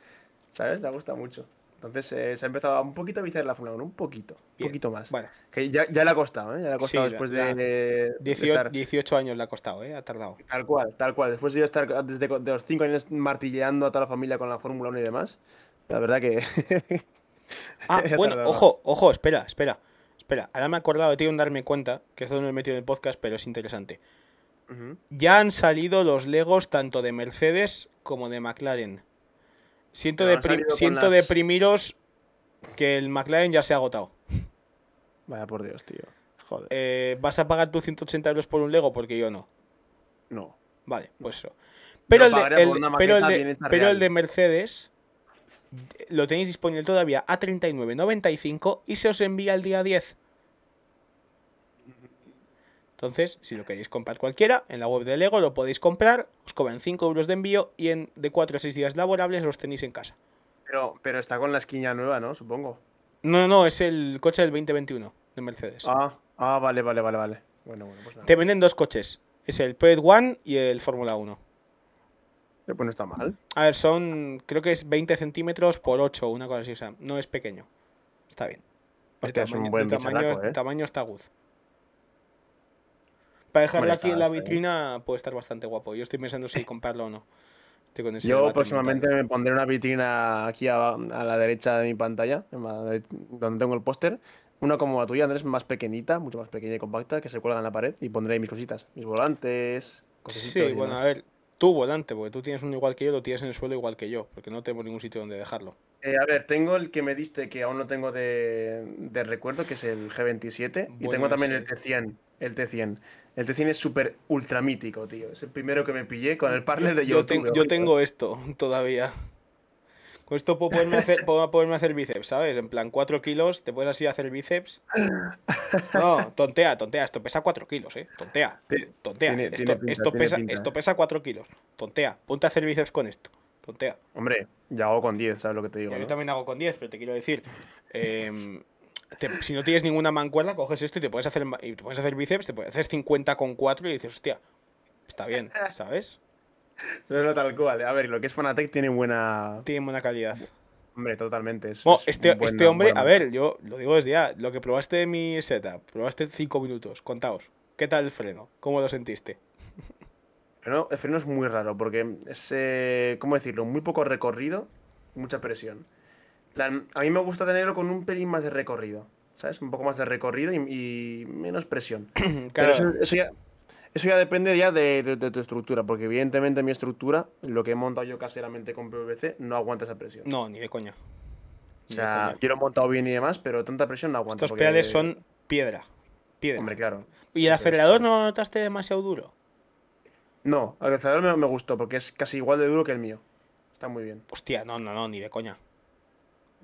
¿Sabes? Le ha gustado mucho. Entonces eh, se ha empezado a un poquito a viciar la Fórmula 1, un poquito, un poquito más. Bueno, Que ya, ya le ha costado, ¿eh? Ya le ha costado Sí, después la- de, de 18, estar. 18 años le ha costado, ¿eh? Ha tardado. Tal cual, tal cual. Después de yo estar desde de los 5 años martilleando a toda la familia con la Fórmula 1 y demás. La verdad que. Ah, bueno, ojo, ojo, espera, espera. Espera, ahora me he acordado de ti en darme cuenta, que esto no lo he metido en el podcast, pero es interesante. Ya han salido los Legos tanto de Mercedes como de McLaren. Siento, las- deprimiros que el McLaren ya se ha agotado. Vaya por Dios, tío. Joder. Eh, ¿Vas a pagar tus 180 euros por un Lego? Porque yo no. No. Vale, pues eso. Pero, el de, el- pero, el pero de Mercedes lo tenéis disponible todavía a 39.95 y se os envía el día 10. Entonces, si lo queréis comprar cualquiera, en la web de Lego lo podéis comprar, os cobran 5 euros de envío y en de 4 a 6 días laborables los tenéis en casa. Pero, pero está con la esquina nueva, ¿no? Supongo. No, no, no, es el coche del 2021 de Mercedes. Ah, ah, vale, vale, vale, vale. Bueno, bueno, pues nada. Te venden dos coches, es el Project One y el Fórmula 1. Eh, Pues no está mal. A ver, son, creo que es 20 centímetros por 8, una cosa así, o sea, no es pequeño. Está bien. Hostia, es un tamaño- buen de tamaño, bicharaco, ¿eh? tamaño está good. Para dejarlo aquí en la vitrina puede estar bastante guapo. Yo estoy pensando si comprarlo o no. Estoy con ese Yo próximamente mental. me pondré una vitrina aquí a, a la derecha de mi pantalla, donde tengo el póster. Una como la tuya, Andrés, más pequeñita, mucho más pequeña y compacta, que se cuelga en la pared y pondré ahí mis cositas, mis volantes, cositas. Sí, bueno, a ver, tu volante, porque tú tienes uno igual que yo, lo tienes en el suelo igual que yo, porque no tengo ningún sitio donde dejarlo. Eh, a ver, tengo el que me diste que aún no tengo de, de recuerdo, que es el G27. y tengo también el ese. T100. El T100. El T100 es súper ultra mítico, tío. Es el primero que me pillé con el partner de yo, YouTube. ten- yo tengo esto todavía. Con esto puedo poderme, hacer, puedo poderme hacer bíceps, ¿sabes? En plan, 4 kilos, te puedes así hacer bíceps. No, tontea, tontea. Esto pesa 4 kilos, ¿eh? Tontea, tontea. tiene- esto, tiene pinta, esto tiene pesa, pinta. esto pesa 4 kilos. Tontea. Ponte a hacer bíceps con esto. Tontea. Hombre, ya hago con 10, ¿sabes lo que te digo? yo también hago con 10, pero te quiero decir. em, te- si no tienes ninguna mancuerna, coges esto y te puedes hacer, y te puedes hacer bíceps, te puedes hacer 50 con 4 y dices, hostia, está bien, ¿sabes? No, no, tal cual. A ver, lo que es Fanatec tiene buena. Tiene buena calidad. Hombre, totalmente. Es, Bueno, es este, buena- este hombre, buena a ver, yo lo digo desde ya, lo que probaste de mi setup, probaste 5 minutos, contaos. ¿Qué tal el freno? ¿Cómo lo sentiste? Pero el freno es muy raro porque es, eh, ¿cómo decirlo? Muy poco recorrido mucha presión. A mí me gusta tenerlo con un pelín más de recorrido, ¿sabes? Un poco más de recorrido y, y menos presión. Pero Claro, eso, eso ya, eso ya depende ya de, de- de tu estructura, porque evidentemente mi estructura, lo que he montado yo caseramente con PVC, no aguanta esa presión. no, ni de coña. o Ni sea, coña. yo lo he montado bien y demás, pero tanta presión no aguanta. Estos pedales son piedra. Piedra. Hombre, claro. ¿Y el eso es. acelerador no notaste demasiado duro? No, el acelerador me, me gustó porque es casi igual de duro que el mío. Está muy bien. Hostia, no, no, no, ni de coña.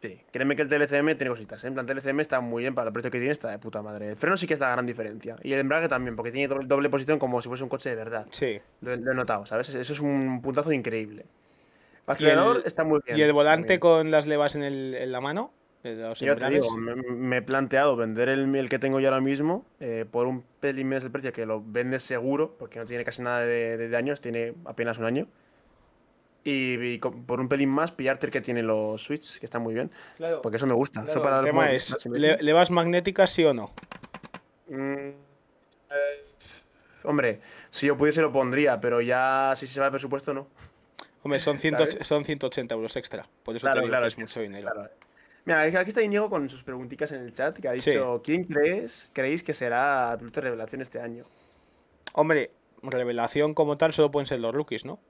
Sí, créeme que el TLCM tiene cositas, ¿eh? En plan, TLCM está muy bien para el precio que tiene, está de puta madre. El freno sí que es la gran diferencia. Y el embrague también, porque tiene doble, doble posición como si fuese un coche de verdad. Sí. Lo, lo he notado, ¿sabes? Eso es un puntazo increíble. El acelerador está muy bien. ¿Y el volante con las levas en, el- en la mano? Yo te digo, me, me he planteado vender el, el que tengo yo ahora mismo eh, por un pelín menos del precio que lo vendes seguro, porque no tiene casi nada de, de años, tiene apenas un año. Y, y con- por un pelín más pillarte el que tiene los switches, que está muy bien. Claro, Porque eso me gusta. claro, eso para el tema es, ¿no? ¿le- ¿levas magnéticas sí o no? Mm, eh, hombre, si yo pudiese lo pondría, pero ya si se va el presupuesto, no. Hombre, son, 100 ¿Sabes? son 180 euros extra. Por eso te Claro, digo claro, que es mucho es- dinero. claro. Mira, aquí está Inigo con sus preguntitas en el chat, que ha Sí. dicho, ¿quién crees, creéis que será el piloto de revelación este año? Hombre, revelación como tal solo pueden ser los rookies, ¿no?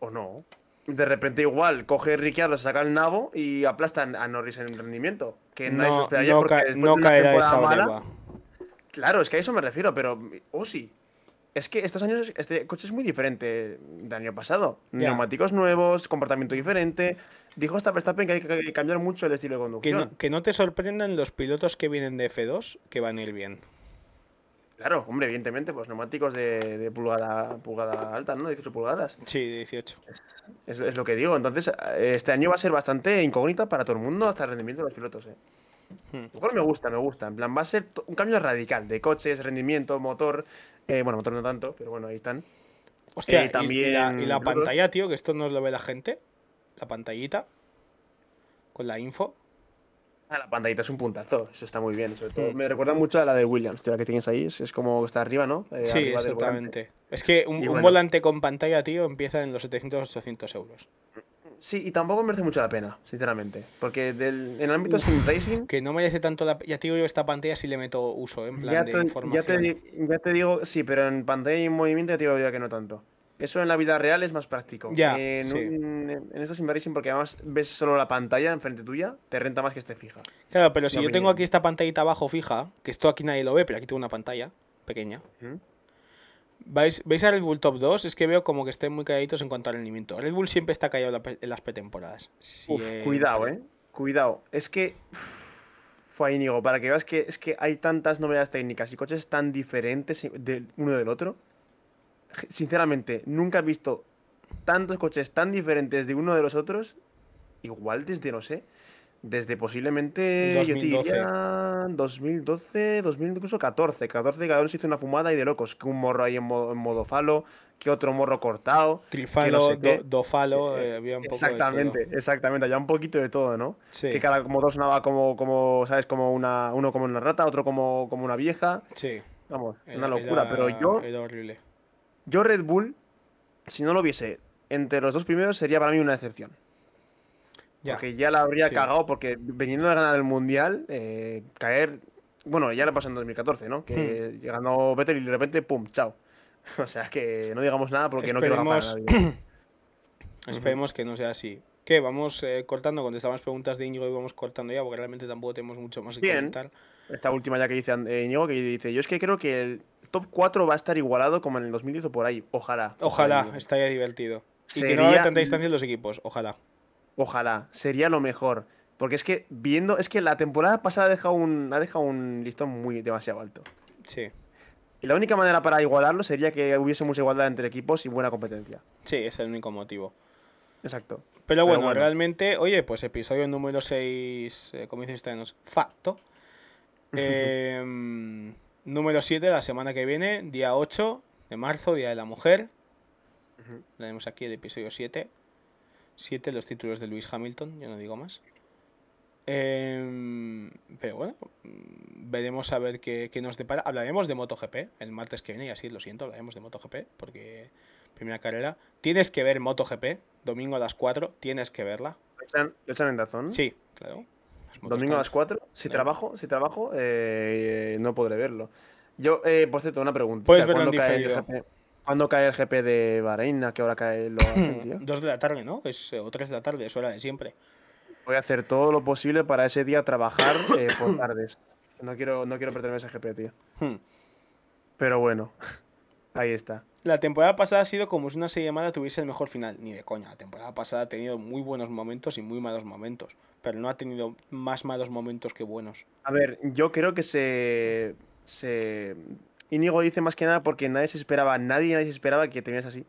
¿O no? De repente igual, coge Ricciardo, saca el nabo y aplastan a Norris en rendimiento. Que nadie se No, esperaría no, porque ca- no de caerá esa mala- breva. Claro, es que a eso me refiero, pero... O sí. es que estos años este coche es muy diferente del año pasado. Neumáticos nuevos, comportamiento diferente. Dijo esta Verstappen que hay que cambiar mucho el estilo de Que conducción. no, que no te sorprendan los pilotos que vienen de F2 que van a ir bien. Claro, hombre, evidentemente, pues neumáticos de, de pulgada, pulgada alta, ¿no? 18 pulgadas. Sí, 18. Es, es lo que digo. Entonces, eh, este año va a ser bastante incógnita para todo el mundo hasta el rendimiento de los pilotos, ¿eh? Hmm. Lo cual me gusta, me gusta. En plan, va a ser un cambio radical de coches, rendimiento, motor. eh, bueno, motor no tanto, pero bueno, ahí están. Hostia, Eh, y- y, también la, y la pantalla, tío, que esto no lo ve la gente. La pantallita. Con la info. Ah, la pantallita es un puntazo, eso está muy bien. Sobre todo, me recuerda mucho a la de Williams, tío, la que tienes ahí, es, es como que está arriba, ¿no? Eh, sí, arriba exactamente. Es que un, un volante con pantalla, tío, empieza en los 700-800 euros. Sí, y tampoco merece mucho la pena, sinceramente. Porque del, en el ámbito sim racing, Que no merece tanto la... Ya te digo yo, esta pantalla sí le meto uso, en plan ya de te, ya, información. te, ya te digo, sí, pero en pantalla y en movimiento ya te digo yo que no tanto. Eso en la vida real es más práctico. Ya, en, sí. un- en esto racing, porque además ves solo la pantalla enfrente tuya, te renta más que esté fija. Claro, pero si yo tengo aquí esta pantallita abajo fija, que esto aquí nadie lo ve, pero aquí tengo una pantalla pequeña. ¿Mm? ¿Veis, ¿Veis a Red Bull Top 2? Es que veo como que estén muy calladitos en cuanto al rendimiento. Red Bull siempre está callado en las pretemporadas. Uf, cuidado, eh. Cuidado. Es que. Fue Íñigo, para que veas que es que hay tantas novedades técnicas y coches tan diferentes uno del otro. Sinceramente, nunca he visto tantos coches tan diferentes de uno de los otros. Igual desde, no sé. Desde posiblemente. Yo 2012. te diría. 2012, 2000, incluso 14. 14 cada uno se hizo una fumada y de locos. Que un morro ahí en modo, en modo falo. Que otro morro cortado. Trifalo, sé qué. do- dofalo, Eh, eh, había un poco de todo. Exactamente, exactamente. Había un poquito de todo, ¿no? Sí, Que cada motor sonaba como, como, ¿sabes? Como una, uno como una rata, otro como, como una vieja. sí. Vamos, era- una locura. era- Pero yo, Era horrible. Yo Red Bull, si no lo viese entre los dos primeros, sería para mí una decepción. Ya. Porque ya la habría Sí. cagado, porque veniendo de ganar el Mundial, eh, caer... Bueno, ya le pasó en 2014, ¿no? Que Hmm. ganó Vettel y de repente, ¡pum! ¡Chao! O sea que no digamos nada porque no quiero gafar a Esperemos- nadie. Esperemos que no sea así. ¿Qué? Vamos eh, cortando, contestamos preguntas de Íñigo y vamos cortando ya, porque realmente tampoco tenemos mucho más que Bien. comentar. Esta última ya que dice eh, Íñigo, que dice, yo es que creo que el top 4 va a estar igualado como en el 2010 o por ahí. Ojalá. Ojalá, estaría divertido. Y que no haya Sería- tanta distancia en los equipos, ojalá. Ojalá. Sería lo mejor. Porque es que viendo, es que la temporada pasada ha dejado un, ha dejado un listón muy demasiado alto. Sí, Y la única manera para igualarlo sería que hubiese mucha igualdad entre equipos y buena competencia. sí, es el único motivo. Exacto. Pero bueno, bueno. realmente, oye, pues episodio número 6, eh, como dicen ustedes, facto. Em, número 7, la semana que viene, día 8 de marzo, Día de la Mujer. Tenemos aquí el episodio 7. 7, los títulos de Luis Hamilton, yo no digo más. Em, pero bueno, veremos a ver qué, qué nos depara. Hablaremos de MotoGP el martes que viene, y así lo siento, hablaremos de MotoGP, porque primera carrera. Tienes que ver MotoGP, domingo a las 4, tienes que verla. ¿Lo echan, lo echan en Dazón? Sí, claro. Domingo a las 4. Si trabajo, si trabajo, eh, no podré verlo. Yo, eh, por cierto, una pregunta. Puedes verlo en ¿Cuándo cae, el diferido. GP, ¿Cuándo cae el GP de Bahrein? ¿A qué hora cae lo hacen, tío? 2 de la tarde, ¿no? Es, eh, o 3 de la tarde, es hora de siempre. Voy a hacer todo lo posible para ese día trabajar eh, por tardes. No quiero, no quiero perderme ese GP, tío. Hmm. Pero bueno, ahí está. La temporada pasada ha sido como si una serie mala tuviese el mejor final. Ni de coña. La temporada pasada ha tenido muy buenos momentos y muy malos momentos. Pero no ha tenido más malos momentos que buenos. A ver, yo creo que se. se... Íñigo dice más que nada porque nadie se esperaba, nadie, nadie se esperaba que tenías así.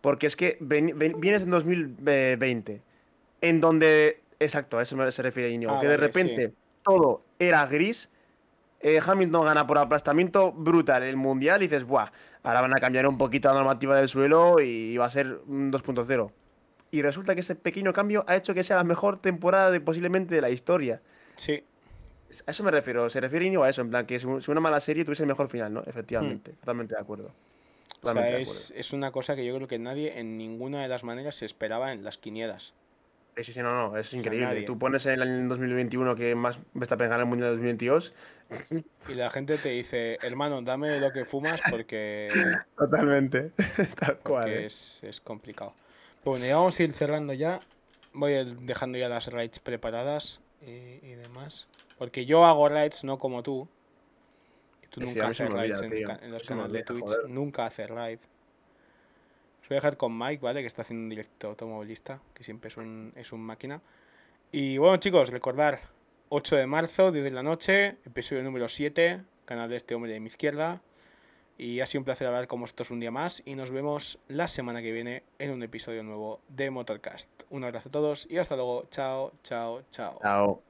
Porque es que ven- ven- vienes en 2020, en donde. Exacto, a eso se refiere Íñigo. Ah, que de repente sí. todo era gris. Eh, Hamilton gana por aplastamiento brutal el mundial y dices, ¡buah! Ahora van a cambiar un poquito la normativa del suelo y va a ser un 2.0. Y resulta que ese pequeño cambio ha hecho que sea la mejor temporada de, posiblemente de la historia. Sí, A eso me refiero, se refiere Íñigo a eso, en plan que si una mala serie tuviese el mejor final, ¿no? Efectivamente, totalmente de acuerdo. Hmm. o sea, de es, es una cosa que yo creo que nadie en ninguna de las maneras se esperaba en las quinielas. Acuerdo. Sí, sí, no, no, es increíble. Tú pones en el año 2021 que más Verstappen gana el Mundial de 2022. Y la gente te dice, hermano, dame lo que fumas porque, Totalmente, tal cual. ¿eh? es, es complicado. Bueno, ya vamos a ir cerrando ya. Voy a ir dejando ya las raids preparadas y, y demás. Porque yo hago raids no como tú. Tú Sí, nunca haces olvida, en, en los canales de Twitch. joder. Nunca haces live. Voy a dejar con Mike, ¿vale? Que está haciendo un directo automovilista, que siempre es un, es un máquina. Y bueno, chicos, recordar, 8 de marzo, 10 de la noche, episodio número 7, canal de este hombre de mi izquierda. Y ha sido un placer hablar con vosotros un día más y nos vemos la semana que viene en un episodio nuevo de Motorcast. Un abrazo a todos y hasta luego. Chao, chao, chao. Chao.